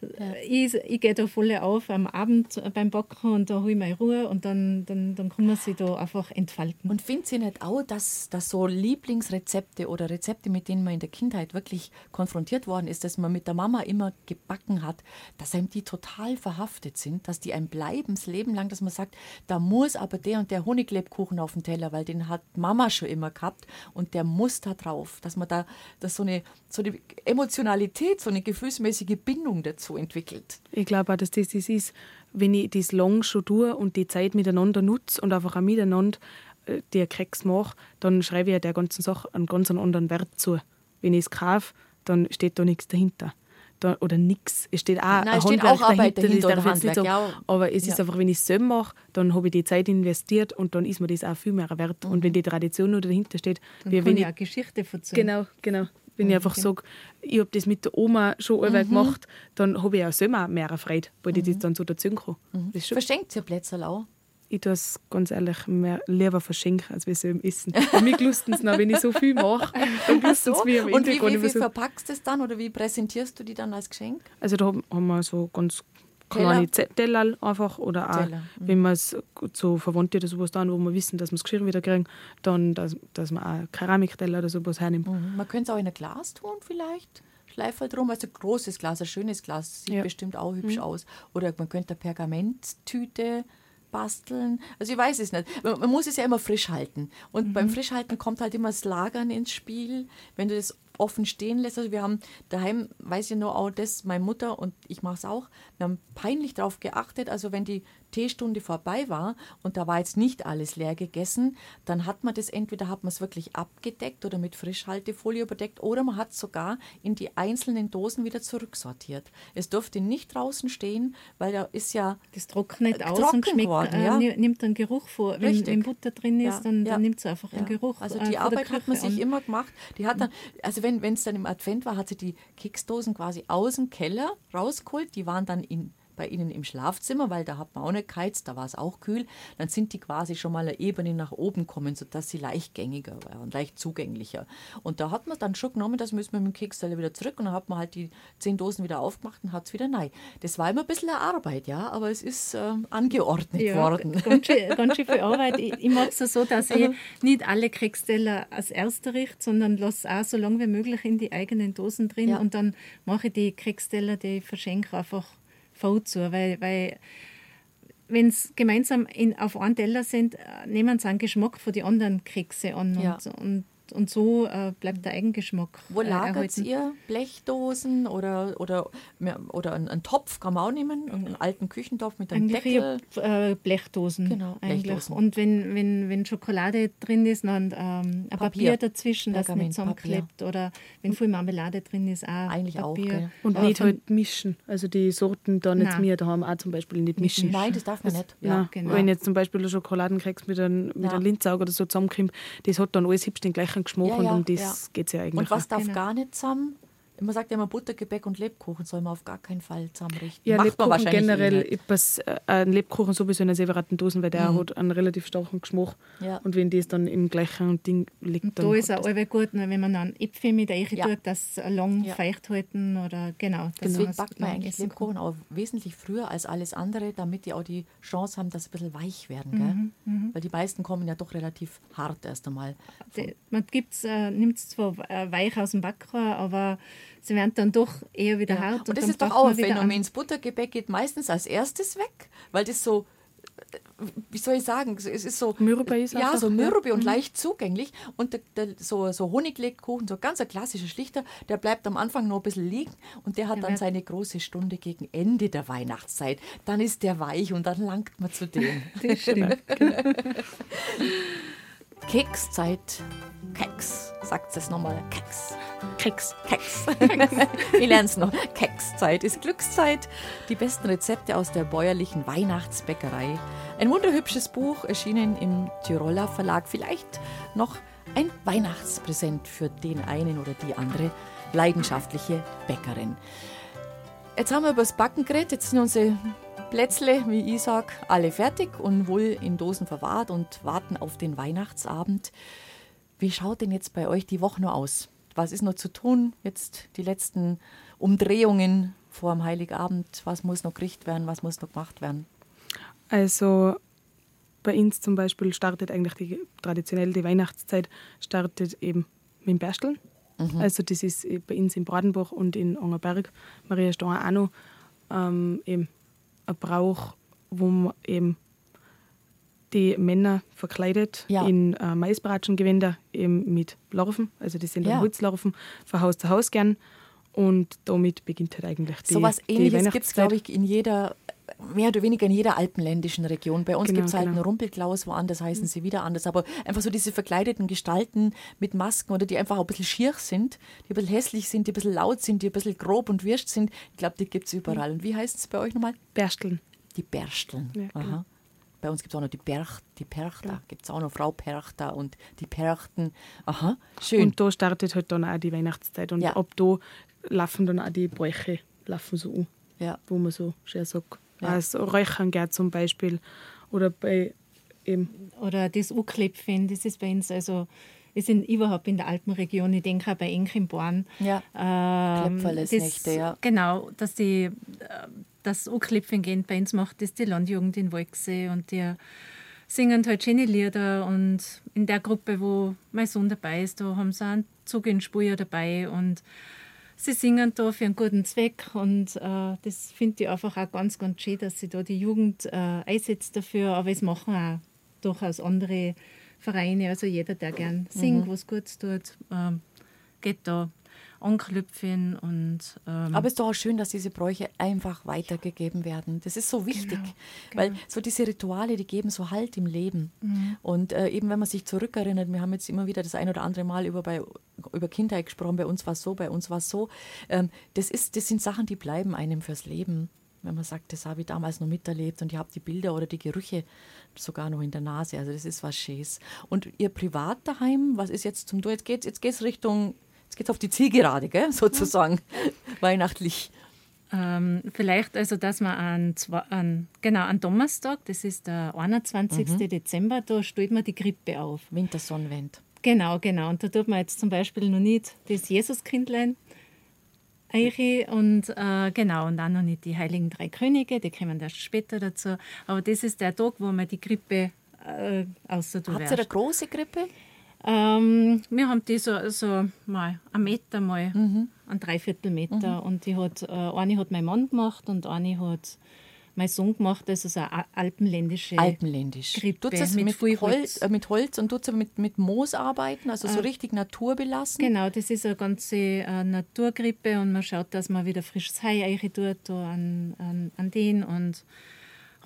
ja. ich, ich gehe da voll auf am Abend beim Backen und da habe ich meine Ruhe und dann, dann, dann kann man sich da einfach entfalten. Und findet Sie nicht auch, dass, dass so Lieblingsrezepte oder Rezepte, mit denen man in der Kindheit wirklich konfrontiert worden ist, dass man mit der Mama immer gebacken hat, dass einem die total verhaftet sind, dass die einem bleiben Leben lang, dass man sagt, da muss aber der und der Honiglebkuchen auf dem Teller, weil den hat Mama schon immer gehabt und der muss da drauf, dass man da dass so eine, so eine Emotionalität, so eine gefühlsmäßige Bindung dazu entwickelt. Ich glaube auch, dass das das ist, wenn ich das lang schon tue und die Zeit miteinander nutze und einfach auch miteinander äh, die Keks mache, dann schreibe ich der ganzen Sache einen ganz anderen Wert zu. Wenn ich es kaufe, dann steht da nichts dahinter. Da, oder nichts. Es steht auch Nein, ein steht auch Arbeit dahinter, dahinter Handwerk, so, ja. Aber es ja. ist einfach, wenn ich es selber mache, dann habe ich die Zeit investiert und dann ist mir das auch viel mehr wert. Mhm. Und wenn die Tradition noch dahinter steht, dann wie kann wenn ich auch Geschichte erzählen. Genau, genau. Wenn mhm. ich einfach sage, ich habe das mit der Oma schon einmal mhm. gemacht, dann habe ich auch selber mehr Freude, weil ich das mhm. dann so dazu kann. Mhm. Verschenkt ihr Plätzchen auch? ich tue es ganz ehrlich mehr lieber verschenken, als wir es im Essen. Für mich lusten es noch, wenn ich so viel mache, dann lusten es mir Und wie, wie, wie so verpackst du es dann oder wie präsentierst du die dann als Geschenk? Also da haben wir so ganz kleine Teller einfach oder auch. Mhm. wenn man es so Verwandte oder sowas dann, wo wir wissen, dass wir das Geschirr wieder kriegen, dann, dass, dass man auch Keramikteller oder sowas hernimmt. Mhm. Man könnte es auch in ein Glas tun vielleicht. Schleife drum, also ein großes Glas, ein schönes Glas, sieht ja. bestimmt auch hübsch mhm. aus. Oder man könnte eine Pergamenttüte basteln. Also ich weiß es nicht. Man, man muss es ja immer frisch halten. Und mhm. beim Frischhalten kommt halt immer das Lagern ins Spiel. Wenn du das offen stehen lässt. Also wir haben daheim, weiß ich nur auch das, meine Mutter und ich mache es auch, wir haben peinlich darauf geachtet, also wenn die Teestunde vorbei war und da war jetzt nicht alles leer gegessen, dann hat man das entweder hat man es wirklich abgedeckt oder mit Frischhaltefolie überdeckt oder man hat es sogar in die einzelnen Dosen wieder zurücksortiert. Es durfte nicht draußen stehen, weil da ist ja das trocknet aus und schmeckt, worden, äh, ja. nimmt einen Geruch vor. Wenn, wenn Butter drin ist, ja, dann, dann nimmt es einfach ja. einen Geruch. Also die äh, Arbeit hat man sich an. immer gemacht. Die hat dann, also wenn es dann im Advent war, hat sie die Keksdosen quasi aus dem Keller rausgeholt. Die waren dann in bei ihnen im Schlafzimmer, weil da hat man auch nicht geheizt, da war es auch kühl, dann sind die quasi schon mal eine Ebene nach oben kommen, sodass sie leichtgängiger waren, leicht zugänglicher. Und da hat man dann schon genommen, das müssen wir mit dem Keksteller wieder zurück und dann hat man halt die zehn Dosen wieder aufgemacht und hat es wieder neu. Das war immer ein bisschen eine Arbeit, ja, aber es ist äh, angeordnet ja, worden. Ganz schön, ganz schön viel Arbeit. Ich, ich mache es so, dass ich nicht alle Keksteller als erster richte, sondern lasse auch so lange wie möglich in die eigenen Dosen drin ja. und dann mache ich die Keksteller, die ich verschenke, einfach voll zu, weil, weil wenn es gemeinsam in, auf einem Teller sind, äh, nehmen sie einen Geschmack von den anderen Kekse an. Ja. Und, und und so äh, bleibt der Eigengeschmack. Wo äh, lagert ihr? Blechdosen oder, oder, oder einen, einen, Topf kann man auch nehmen, einen alten Küchentopf mit einem eigentlich Deckel? Äh, Blechdosen. Genau, Blechdosen. Und wenn, wenn, wenn Schokolade drin ist, dann ähm, ein Papier, Papier dazwischen, das nicht zusammenklebt. Oder wenn viel Marmelade drin ist, auch Eigentlich Papier. auch, gell. Und Aber nicht halt mischen. Also die Sorten da nicht mehr, da haben auch zum Beispiel nicht mischen. Nein, das darf man das, nicht. Ja, genau. Wenn jetzt zum Beispiel Schokoladenkeks mit einem, mit einem Linzauge oder so zusammenkommt, das hat dann alles hübsch den gleichen Geschmack ja, ja, und um das ja. geht es ja eigentlich. Und was darf genau. gar nicht zusammen? Man sagt ja immer Buttergebäck und Lebkuchen soll man auf gar keinen Fall zusammenrichten. Ja, Macht Lebkuchen man generell, etwas, äh, ein Lebkuchen sowieso in einer separaten Dose, weil der mhm. hat einen relativ starken Geschmack. Ja. Und wenn das dann im gleichen Ding liegt, und dann. Da ist auch gut, wenn man dann Äpfel mit rein ja. tut, das lang ja. feucht halten oder genau. Deswegen backt man eigentlich Lebkuchen auch wesentlich früher als alles andere, damit die auch die Chance haben, dass sie ein bisschen weich werden. Mhm. Mhm. Weil die meisten kommen ja doch relativ hart erst einmal. Die, man äh, nimmt es zwar äh, weich aus dem Backrohr, aber sie werden dann doch eher wieder ja. hart. Und, und das ist doch auch ein Phänomen. Das Buttergebäck geht meistens als erstes weg, weil das so wie soll ich sagen, es ist so Mürbe ist ja so mürbe ja. und mhm. leicht zugänglich und der, der, so, so Honiglegkuchen, so ganz ein klassischer Schlichter, der bleibt am Anfang noch ein bisschen liegen und der hat dann seine große Stunde gegen Ende der Weihnachtszeit. Dann ist der weich und dann langt man zu dem. Das stimmt. Kekszeit. Keks, sagt es nochmal. Keks. Keks. Keks. Wir lernen es noch. Kekszeit ist Glückszeit. Die besten Rezepte aus der bäuerlichen Weihnachtsbäckerei. Ein wunderhübsches Buch, erschienen im Tiroler Verlag. Vielleicht noch ein Weihnachtspräsent für den einen oder die andere leidenschaftliche Bäckerin. Jetzt haben wir über das Backen geredet. Jetzt sind unsere Plätzle, wie ich sage, alle fertig und wohl in Dosen verwahrt und warten auf den Weihnachtsabend. Wie schaut denn jetzt bei euch die Woche noch aus? Was ist noch zu tun? Jetzt die letzten Umdrehungen vor dem Heiligabend? Was muss noch gerichtet werden? Was muss noch gemacht werden? Also bei uns zum Beispiel startet eigentlich die traditionell die Weihnachtszeit startet eben mit dem Bersteln. Mhm. Also das ist bei uns in Bradenbach und in Angerberg, Maria Stein auch noch, ähm, eben ein Brauch, wo man eben die Männer verkleidet ja. in äh, Maisbratschengewänder eben mit Larven, also das sind dann ja. Holzlarven, von Haus zu Haus gern. Und damit beginnt halt eigentlich die So was Ähnliches gibt es, glaube ich, in jeder, mehr oder weniger in jeder alpenländischen Region. Bei uns genau, gibt es halt genau. einen Rumpelklaus, woanders heißen sie wieder anders. Aber einfach so diese verkleideten Gestalten mit Masken oder die einfach auch ein bisschen schier sind, die ein bisschen hässlich sind, die ein bisschen laut sind, die ein bisschen grob und wirst sind. Ich glaube, die gibt es überall. Und wie heißt es bei euch nochmal? Bersteln. Die Bersteln. Ja, genau. Bei uns gibt es auch noch die, Perch, die Perchter. Ja. Gibt es auch noch Frau Perchter und die Perchten. Aha, schön. Und da startet halt dann auch die Weihnachtszeit. Und ja. ab da laufen dann auch die Bräuche laufen so an. Ja. Wo man so schön sagt. Ja. Also Räuchern geht zum Beispiel. Oder bei eben. Oder das Unklepfen, das ist bei uns also wir sind überhaupt in der Alpenregion, ich denke auch bei Enk im Born. Ja, ähm, Nächte, ja. Genau, dass die äh, das Anklepfen gehen bei uns macht, das die Landjugend in Wolksee und die singen halt schöne Lieder und in der Gruppe, wo mein Sohn dabei ist, da haben sie einen Zug in Spur dabei und sie singen da für einen guten Zweck und äh, das finde ich einfach auch ganz, ganz schön, dass sie da die Jugend äh, einsetzt dafür, aber es machen auch durchaus andere Vereine, also jeder, der gern singt, mhm. was Gutes tut, äh, geht da anknüpfen. Und, ähm Aber es ist doch auch schön, dass diese Bräuche einfach weitergegeben werden. Das ist so wichtig, genau, weil genau. so diese Rituale, die geben so Halt im Leben. Mhm. Und äh, eben wenn man sich zurückerinnert, wir haben jetzt immer wieder das ein oder andere Mal über, bei, über Kindheit gesprochen, bei uns war es so, bei uns war es so. Ähm, das, ist, das sind Sachen, die bleiben einem fürs Leben wenn man sagt, das habe ich damals noch miterlebt und ich habe die Bilder oder die Gerüche sogar noch in der Nase. Also das ist was Schönes. Und ihr privat daheim, was ist jetzt zum Du? Jetzt geht es jetzt geht's Richtung Jetzt geht es auf die Zielgerade, gell? sozusagen, mhm. weihnachtlich. Ähm, vielleicht also, dass man an, an, genau, an Donnerstag, das ist der 21. Mhm. Dezember, da stellt man die Krippe auf. Wintersonnenwend. Genau, genau. Und da tut man jetzt zum Beispiel noch nicht das Jesuskindlein und äh, genau, und dann noch nicht die Heiligen Drei Könige, die kommen erst später dazu. Aber das ist der Tag, wo man die Krippe äh, außer Habt ihr eine große Krippe? Ähm, wir haben die so, so mal einen Meter mal, mhm. einen Dreiviertelmeter. Mhm. Und die hat, äh, eine hat mein Mann gemacht und eine hat mein Sohn gemacht. Das ist eine alpenländische Alpenländisch. Krippe. Tut es mit, mit, Holz, äh, mit Holz und tut es mit, mit Moos arbeiten, also so äh, richtig naturbelassen? Genau, das ist eine ganze äh, Naturgrippe und man schaut, dass man wieder frisches Hai tut an, an, an den und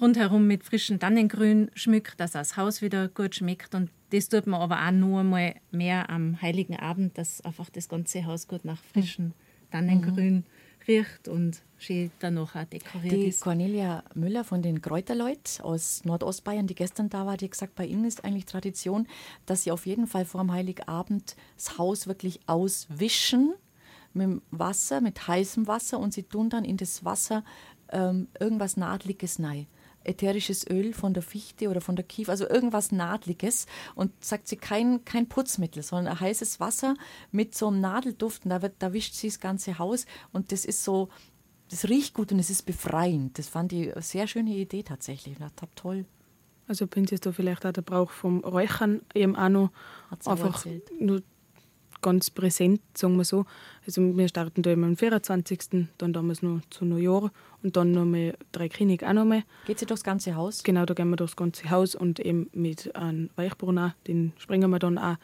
rundherum mit frischem Tannengrün schmückt, dass das Haus wieder gut schmeckt. Und das tut man aber auch nur mal mehr am Heiligen Abend, dass einfach das ganze Haus gut nach frischem Tannengrün mhm. riecht und schön dann noch auch dekoriert die ist. Cornelia Müller von den Kräuterleut aus Nordostbayern, die gestern da war, die hat gesagt, bei ihnen ist eigentlich Tradition, dass sie auf jeden Fall vor dem Heiligabend das Haus wirklich auswischen mit Wasser, mit heißem Wasser und sie tun dann in das Wasser ähm, irgendwas Nadliges rein ätherisches Öl von der Fichte oder von der Kiefer, also irgendwas Nadliges. Und sagt sie, kein, kein Putzmittel, sondern ein heißes Wasser mit so einem Nadelduft. Und da, wird, da wischt sie das ganze Haus. Und das ist so, das riecht gut und es ist befreiend. Das fand ich eine sehr schöne Idee tatsächlich. Ich dachte, toll. Also bin ich da vielleicht auch der Brauch vom Räuchern eben auch noch einfach nur ganz präsent, sagen wir so. Also wir starten da immer am 24., dann damals noch zu Neujahr und dann nochmal drei König auch nochmal. Geht sie durchs ganze Haus? Genau, da gehen wir durchs ganze Haus und eben mit einem Weichbrunner, den springen wir dann auch.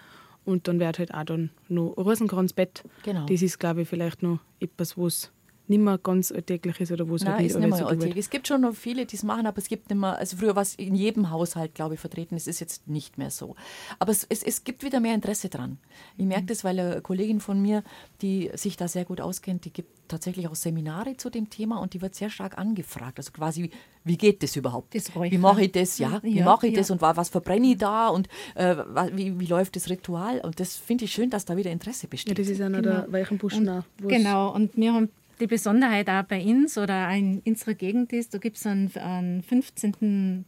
Und dann wird halt auch dann noch Rosenkranzbett. Genau. Das ist, glaube ich, vielleicht noch etwas, was nicht mehr ganz alltäglich ist oder wo es Nein, halt nicht, ist nicht mehr alltäglich. Es gibt schon noch viele, die es machen, aber es gibt nicht mehr, also früher war es in jedem Haushalt, glaube ich, vertreten, es ist jetzt nicht mehr so. Aber es, es, es gibt wieder mehr Interesse dran. Ich merke mhm. das, weil eine Kollegin von mir, die sich da sehr gut auskennt, die gibt tatsächlich auch Seminare zu dem Thema und die wird sehr stark angefragt. Also quasi, wie geht das überhaupt? Das wie mache ich das? Ja, wie ja, mache ich ja. das und was verbrenne ich da und äh, wie, wie läuft das Ritual? Und das finde ich schön, dass da wieder Interesse besteht. Ja, das ist einer genau. der Weichenbuschen. Genau, und wir haben die Besonderheit auch bei uns oder in unserer Gegend ist, da gibt es am, am 15.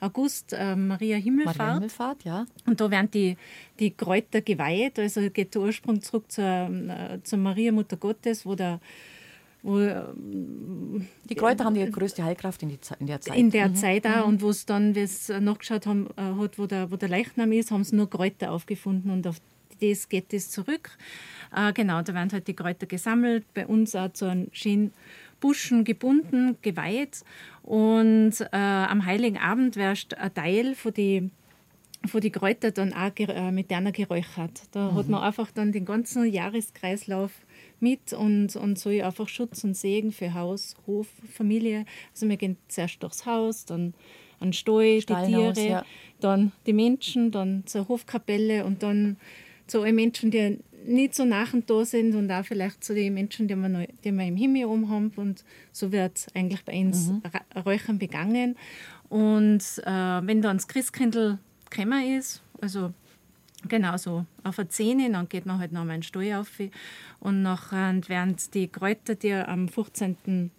August äh, Maria Himmelfahrt. Maria Himmelfahrt, ja. Und da werden die, die Kräuter geweiht. Also geht der Ursprung zurück zur, äh, zur Maria Mutter Gottes, wo der wo, ähm, die Kräuter haben die größte Heilkraft in, die, in der Zeit. In der mhm. Zeit auch. Mhm. Und wo es dann, wie es nachgeschaut haben, äh, hat, wo der, wo der Leichnam ist, haben sie nur Kräuter aufgefunden und auf das geht es zurück. Äh, genau, da werden halt die Kräuter gesammelt, bei uns auch zu einem schönen Buschen gebunden, geweiht. Und äh, am Heiligen Abend wirst ein Teil von die von die Kräuter dann auch äh, mit einer geräuchert. Da mhm. hat man einfach dann den ganzen Jahreskreislauf mit und, und so einfach Schutz und Segen für Haus, Hof, Familie. Also wir gehen zuerst durchs Haus, dann an Stall, die Tiere, ja. dann die Menschen, dann zur Hofkapelle und dann zu allen Menschen, die nicht so nach und da sind und auch vielleicht zu den Menschen, die wir, noch, die wir im Himmel oben haben. Und so wird eigentlich bei uns mhm. Räuchern begangen. Und äh, wenn dann das Christkindl gekommen ist, also genau so auf der Zähne, dann geht man halt noch mal einen Stall auf und nachher werden die Kräuter, die am 15.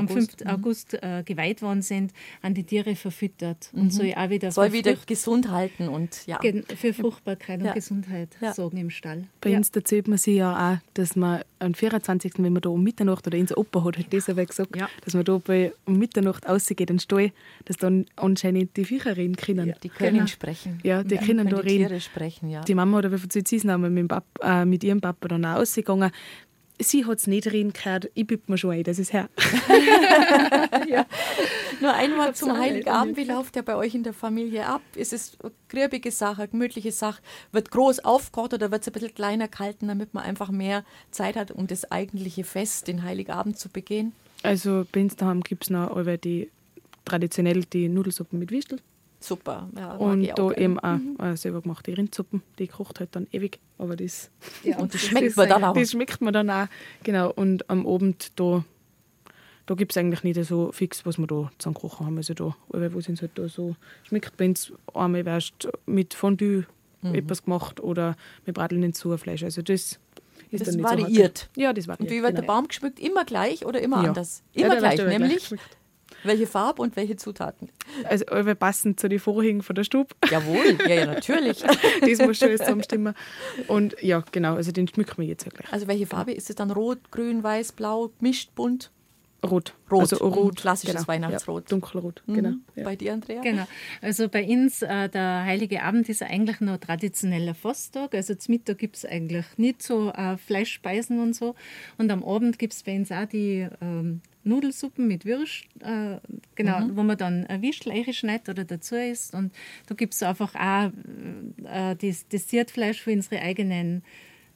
Am 5. Mhm. August äh, geweiht worden sind, an die Tiere verfüttert mhm. und soll auch wieder soll wieder gesund halten und ja für Fruchtbarkeit ja. und Gesundheit ja. sorgen im Stall. Bei ja. uns erzählt man sich ja auch, dass man am 24. wenn man da um Mitternacht oder unser Opa hat, hat das aber gesagt, dass man da bei um Mitternacht rausgeht in den Stall, dass dann anscheinend die Viecher reden können. die können genau. sprechen. Ja, die können da reden. Sprechen, ja. Die Mama oder wie viel sie mit, äh, mit ihrem Papa dann auch rausgegangen sie hat es nicht reden gehört, ich bitte mir schon ein, das ist her. ja. Nur einmal zum Heiligabend, wie läuft der bei euch in der Familie ab? Ist es eine grübige Sache, eine gemütliche Sache? Wird groß aufgekocht oder wird es ein bisschen kleiner gehalten, damit man einfach mehr Zeit hat, um das eigentliche Fest, den Heiligabend zu begehen? Also bei uns daheim gibt es noch die traditionell die Nudelsuppe mit Würstel. Super. Ja, und da eben auch mhm. selber gemachte Rindsuppen. Die kocht halt dann ewig, aber das, ja, und das schmeckt man dann auch. Das schmeckt man dann auch, genau. Und am Abend da, da gibt es eigentlich nicht so fix, was wir da zusammen kochen haben. Also da, wo sind halt da so, schmeckt bei uns einmal wärst mit Fondue mhm. etwas gemacht oder mit Bradeln ins Fleisch. Also das ist das variiert. So ja, das variiert. Und wie wird genau. der Baum geschmückt? Immer gleich oder immer ja. anders? Immer ja, gleich, nämlich gleich welche Farbe und welche Zutaten? Also wir passen zu den Vorhängen von der Stube. Jawohl, ja, ja natürlich. das muss schon zusammenstimmen. Und ja, genau, also den schmücken wir jetzt ja gleich. Also welche Farbe ist es dann? Rot, grün, weiß, blau, gemischt, bunt? Rot. Rot. Also rot. Klassisches genau. Weihnachtsrot. Ja, dunkelrot, mhm. genau. Ja. Bei dir, Andrea? Genau. Also bei uns, äh, der Heilige Abend ist eigentlich noch traditioneller Fasttag. Also zum Mittag gibt es eigentlich nicht so äh, Fleischspeisen und so. Und am Abend gibt es bei uns auch die ähm, Nudelsuppen mit Würst, äh, genau, mhm. wo man dann ein Würstel schneidet oder dazu isst. Und da gibt es einfach auch äh, das Dessertfleisch für unsere eigenen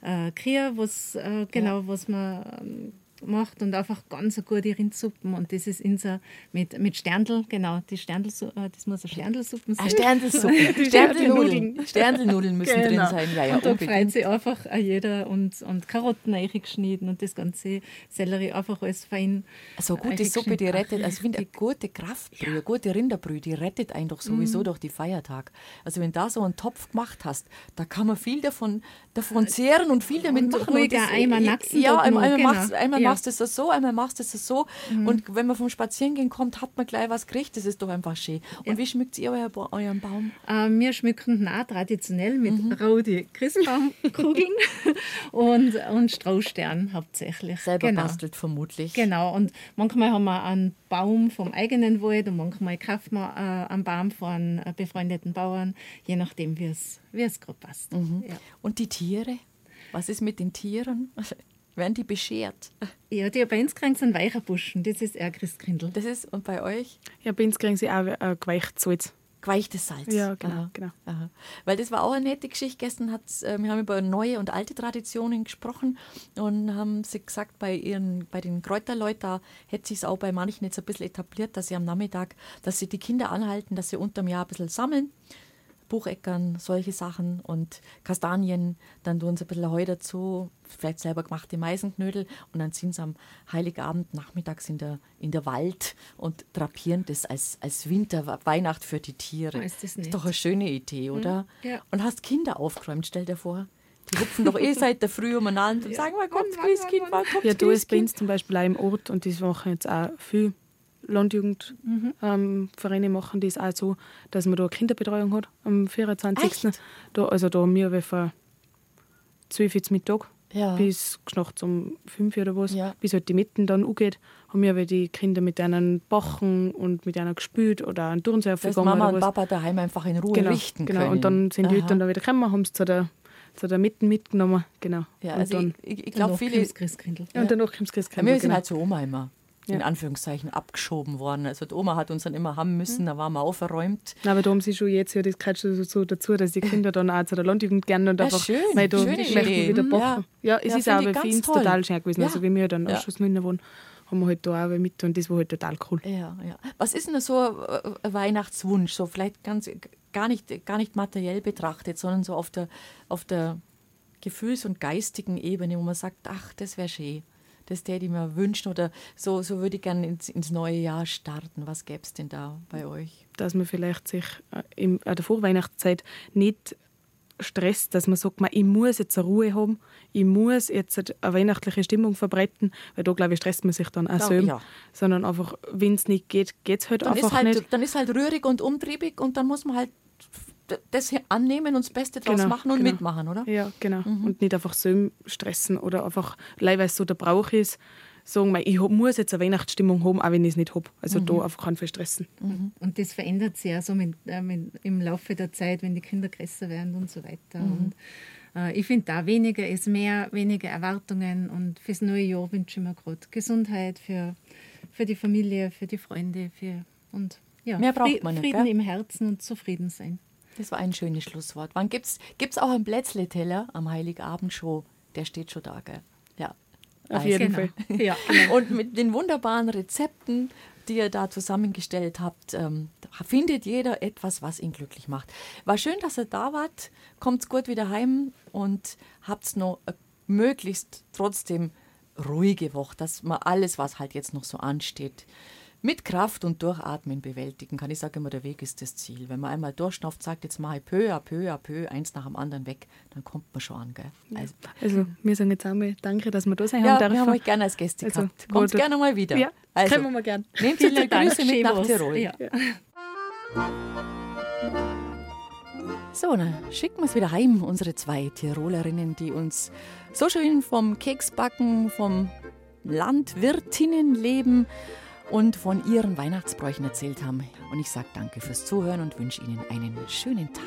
äh, Kühe, was, äh, genau, ja. was man ähm, macht und einfach ganz eine gute Rindsuppen. Und das ist unser mit, mit Sterndl, genau, die Sterndl, äh, das muss eine Sterndlsuppen sein. Ah, Sterndlsuppen, Sterndlnudeln. Sterndlnudeln müssen genau. drin sein, ja, ja. Und da freut sich einfach jeder und, und Karotten geschnitten und das ganze Sellerie einfach alles fein. So eine gute Suppe, die rettet, also ich finde, eine gute Kraftbrühe, eine gute Rinderbrühe, die rettet einen doch sowieso mhm. durch die Feiertag. Also wenn du da so einen Topf gemacht hast, da kann man viel davon, davon zehren und viel damit machen. Ruhiger einmal nacksen. Ja, einmal, genau. machst, einmal ja. Machst es so, einmal machst du es so. Mhm. Und wenn man vom Spazierengehen kommt, hat man gleich was gekriegt. Das ist doch einfach schön. Und wie schmückt ihr euer, euren Baum? Äh, wir schmücken nah traditionell mit mhm. roten Christbaumkugeln und, und Straußstern hauptsächlich. Selber genau. bastelt vermutlich. Genau. Und manchmal haben wir einen Baum vom eigenen Wald und manchmal kaufen wir äh, einen Baum von äh, befreundeten Bauern, je nachdem, wie es, wie es gerade passt. Mhm. Ja. Und die Tiere? Was ist mit den Tieren? Werden die beschert? Ja, die bei uns kriegen sie einen Weicherbuschen. Das ist eher Christkrindl. Das ist, und bei euch? Ja, bei uns kriegen sie auch äh, geweichtes Salz. Geweichtes Salz. Ja, genau. Aha. genau. Aha. Weil das war auch eine nette Geschichte. Gestern hat äh, wir haben über neue und alte Traditionen gesprochen und haben sie gesagt, bei ihren, bei den Kräuterleuten, da hätte sich es auch bei manchen jetzt ein bisschen etabliert, dass sie am Nachmittag, dass sie die Kinder anhalten, dass sie unterm Jahr ein bisschen sammeln Bucheckern, solche Sachen und Kastanien. Dann tun sie ein bisschen Heu dazu, vielleicht selber gemachte Meisenknödel und dann sind sie am Heiligabend nachmittags in der, in der Wald und drapieren das als, als Winterweihnacht für die Tiere. Ist das, ist doch eine schöne Idee, hm, oder? Ja. Und hast Kinder aufgeräumt, stell dir vor. Die hupfen doch eh seit der Früh umeinander und sagen, wann kommt Christkind, wann kommt Ja, du bei uns zum Beispiel auch im Ort und das machen jetzt auch viel Landjugendvereine mhm. ähm, machen das auch so, dass man da Kinderbetreuung hat am 24. Da, also da haben wir von 12 Uhr Mittag ja. bis nachts um fünf oder was, ja. bis halt die Mitten dann angeht, haben wir die Kinder mit denen bachen und mit einer gespült oder einen Turnsee Dass Mama und Papa daheim einfach in Ruhe genau, richten genau. können. Und dann sind die Eltern dann wieder gekommen, haben es zu der, zu der Mitten mitgenommen. Genau. Ja, also dann, ich, ich glaube viele... Ja, und danach kommt das Christkindl. Ja, wir sind genau. halt zur Oma immer in Anführungszeichen abgeschoben worden. Also die Oma hat uns dann immer haben müssen, da waren wir aufgeräumt. Aber da haben sie schon jetzt ja das gehört schon so dazu, dass die Kinder dann auch zu der Landjugend gerne und ja, einfach schön, weil da schön wieder backen. Ja, ja es ist auch für uns total schön gewesen. Also wie wir dann ja. Ausschussmünder wohnen, haben wir halt da auch mit und das war halt total cool. Ja, ja. Was ist denn so ein Weihnachtswunsch? So vielleicht ganz gar nicht, gar nicht materiell betrachtet, sondern so auf der, auf der Gefühls- und geistigen Ebene, wo man sagt, ach, das wäre schön das täte ich mir wünschen oder so, so würde ich gerne ins, ins neue Jahr starten. Was gäbe es denn da bei euch? Dass man vielleicht sich äh, in der Vorweihnachtszeit nicht stresst, dass man sagt, man, ich muss jetzt eine Ruhe haben, ich muss jetzt eine weihnachtliche Stimmung verbreiten, weil da, glaube ich, stresst man sich dann auch so. Ja. Sondern einfach, wenn es nicht geht, geht es halt dann einfach halt, nicht. Dann ist halt rührig und umtriebig und dann muss man halt das annehmen und das Beste draus genau, machen und genau. mitmachen, oder? Ja, genau. Mhm. Und nicht einfach so stressen oder einfach, weil es so der Brauch ist, sagen, ich muss jetzt eine Weihnachtsstimmung haben, auch wenn ich es nicht habe. Also mhm. da einfach keinen stressen. Mhm. Und das verändert sich ja so mit, äh, mit, im Laufe der Zeit, wenn die Kinder größer werden und so weiter. Mhm. Und äh, ich finde da weniger ist mehr, weniger Erwartungen und fürs neue Jahr wünsche ich mir gerade Gesundheit für, für die Familie, für die Freunde für, und ja, mehr braucht man nicht, Frieden gell? im Herzen und zufrieden sein. Das war ein schönes Schlusswort. Wann gibt's gibt's auch einen Plätzle-Teller am Heiligabend schon? Der steht schon da, gell? Ja. Auf jeden genau. Fall. Ja, genau. Und mit den wunderbaren Rezepten, die ihr da zusammengestellt habt, ähm, findet jeder etwas, was ihn glücklich macht. War schön, dass ihr da wart. Kommt gut wieder heim und habt noch möglichst trotzdem ruhige Woche, dass man alles, was halt jetzt noch so ansteht, mit Kraft und Durchatmen bewältigen kann. Ich sage immer, der Weg ist das Ziel. Wenn man einmal durchschnauft, sagt, jetzt mache ich peu à peu à peu, eins nach dem anderen weg, dann kommt man schon an. Gell? Also, also, wir sagen jetzt einmal danke, dass wir da sein ja, haben wir haben euch gerne als Gäste also, gehabt. Kommt gerne mal wieder. Ja, also, können wir mal gerne. Nehmt viele Grüße mit nach Tirol. Ja. So, dann schicken wir es wieder heim, unsere zwei Tirolerinnen, die uns so schön vom Keksbacken, vom Landwirtinnenleben und von ihren Weihnachtsbräuchen erzählt haben. Und ich sage danke fürs Zuhören und wünsche Ihnen einen schönen Tag.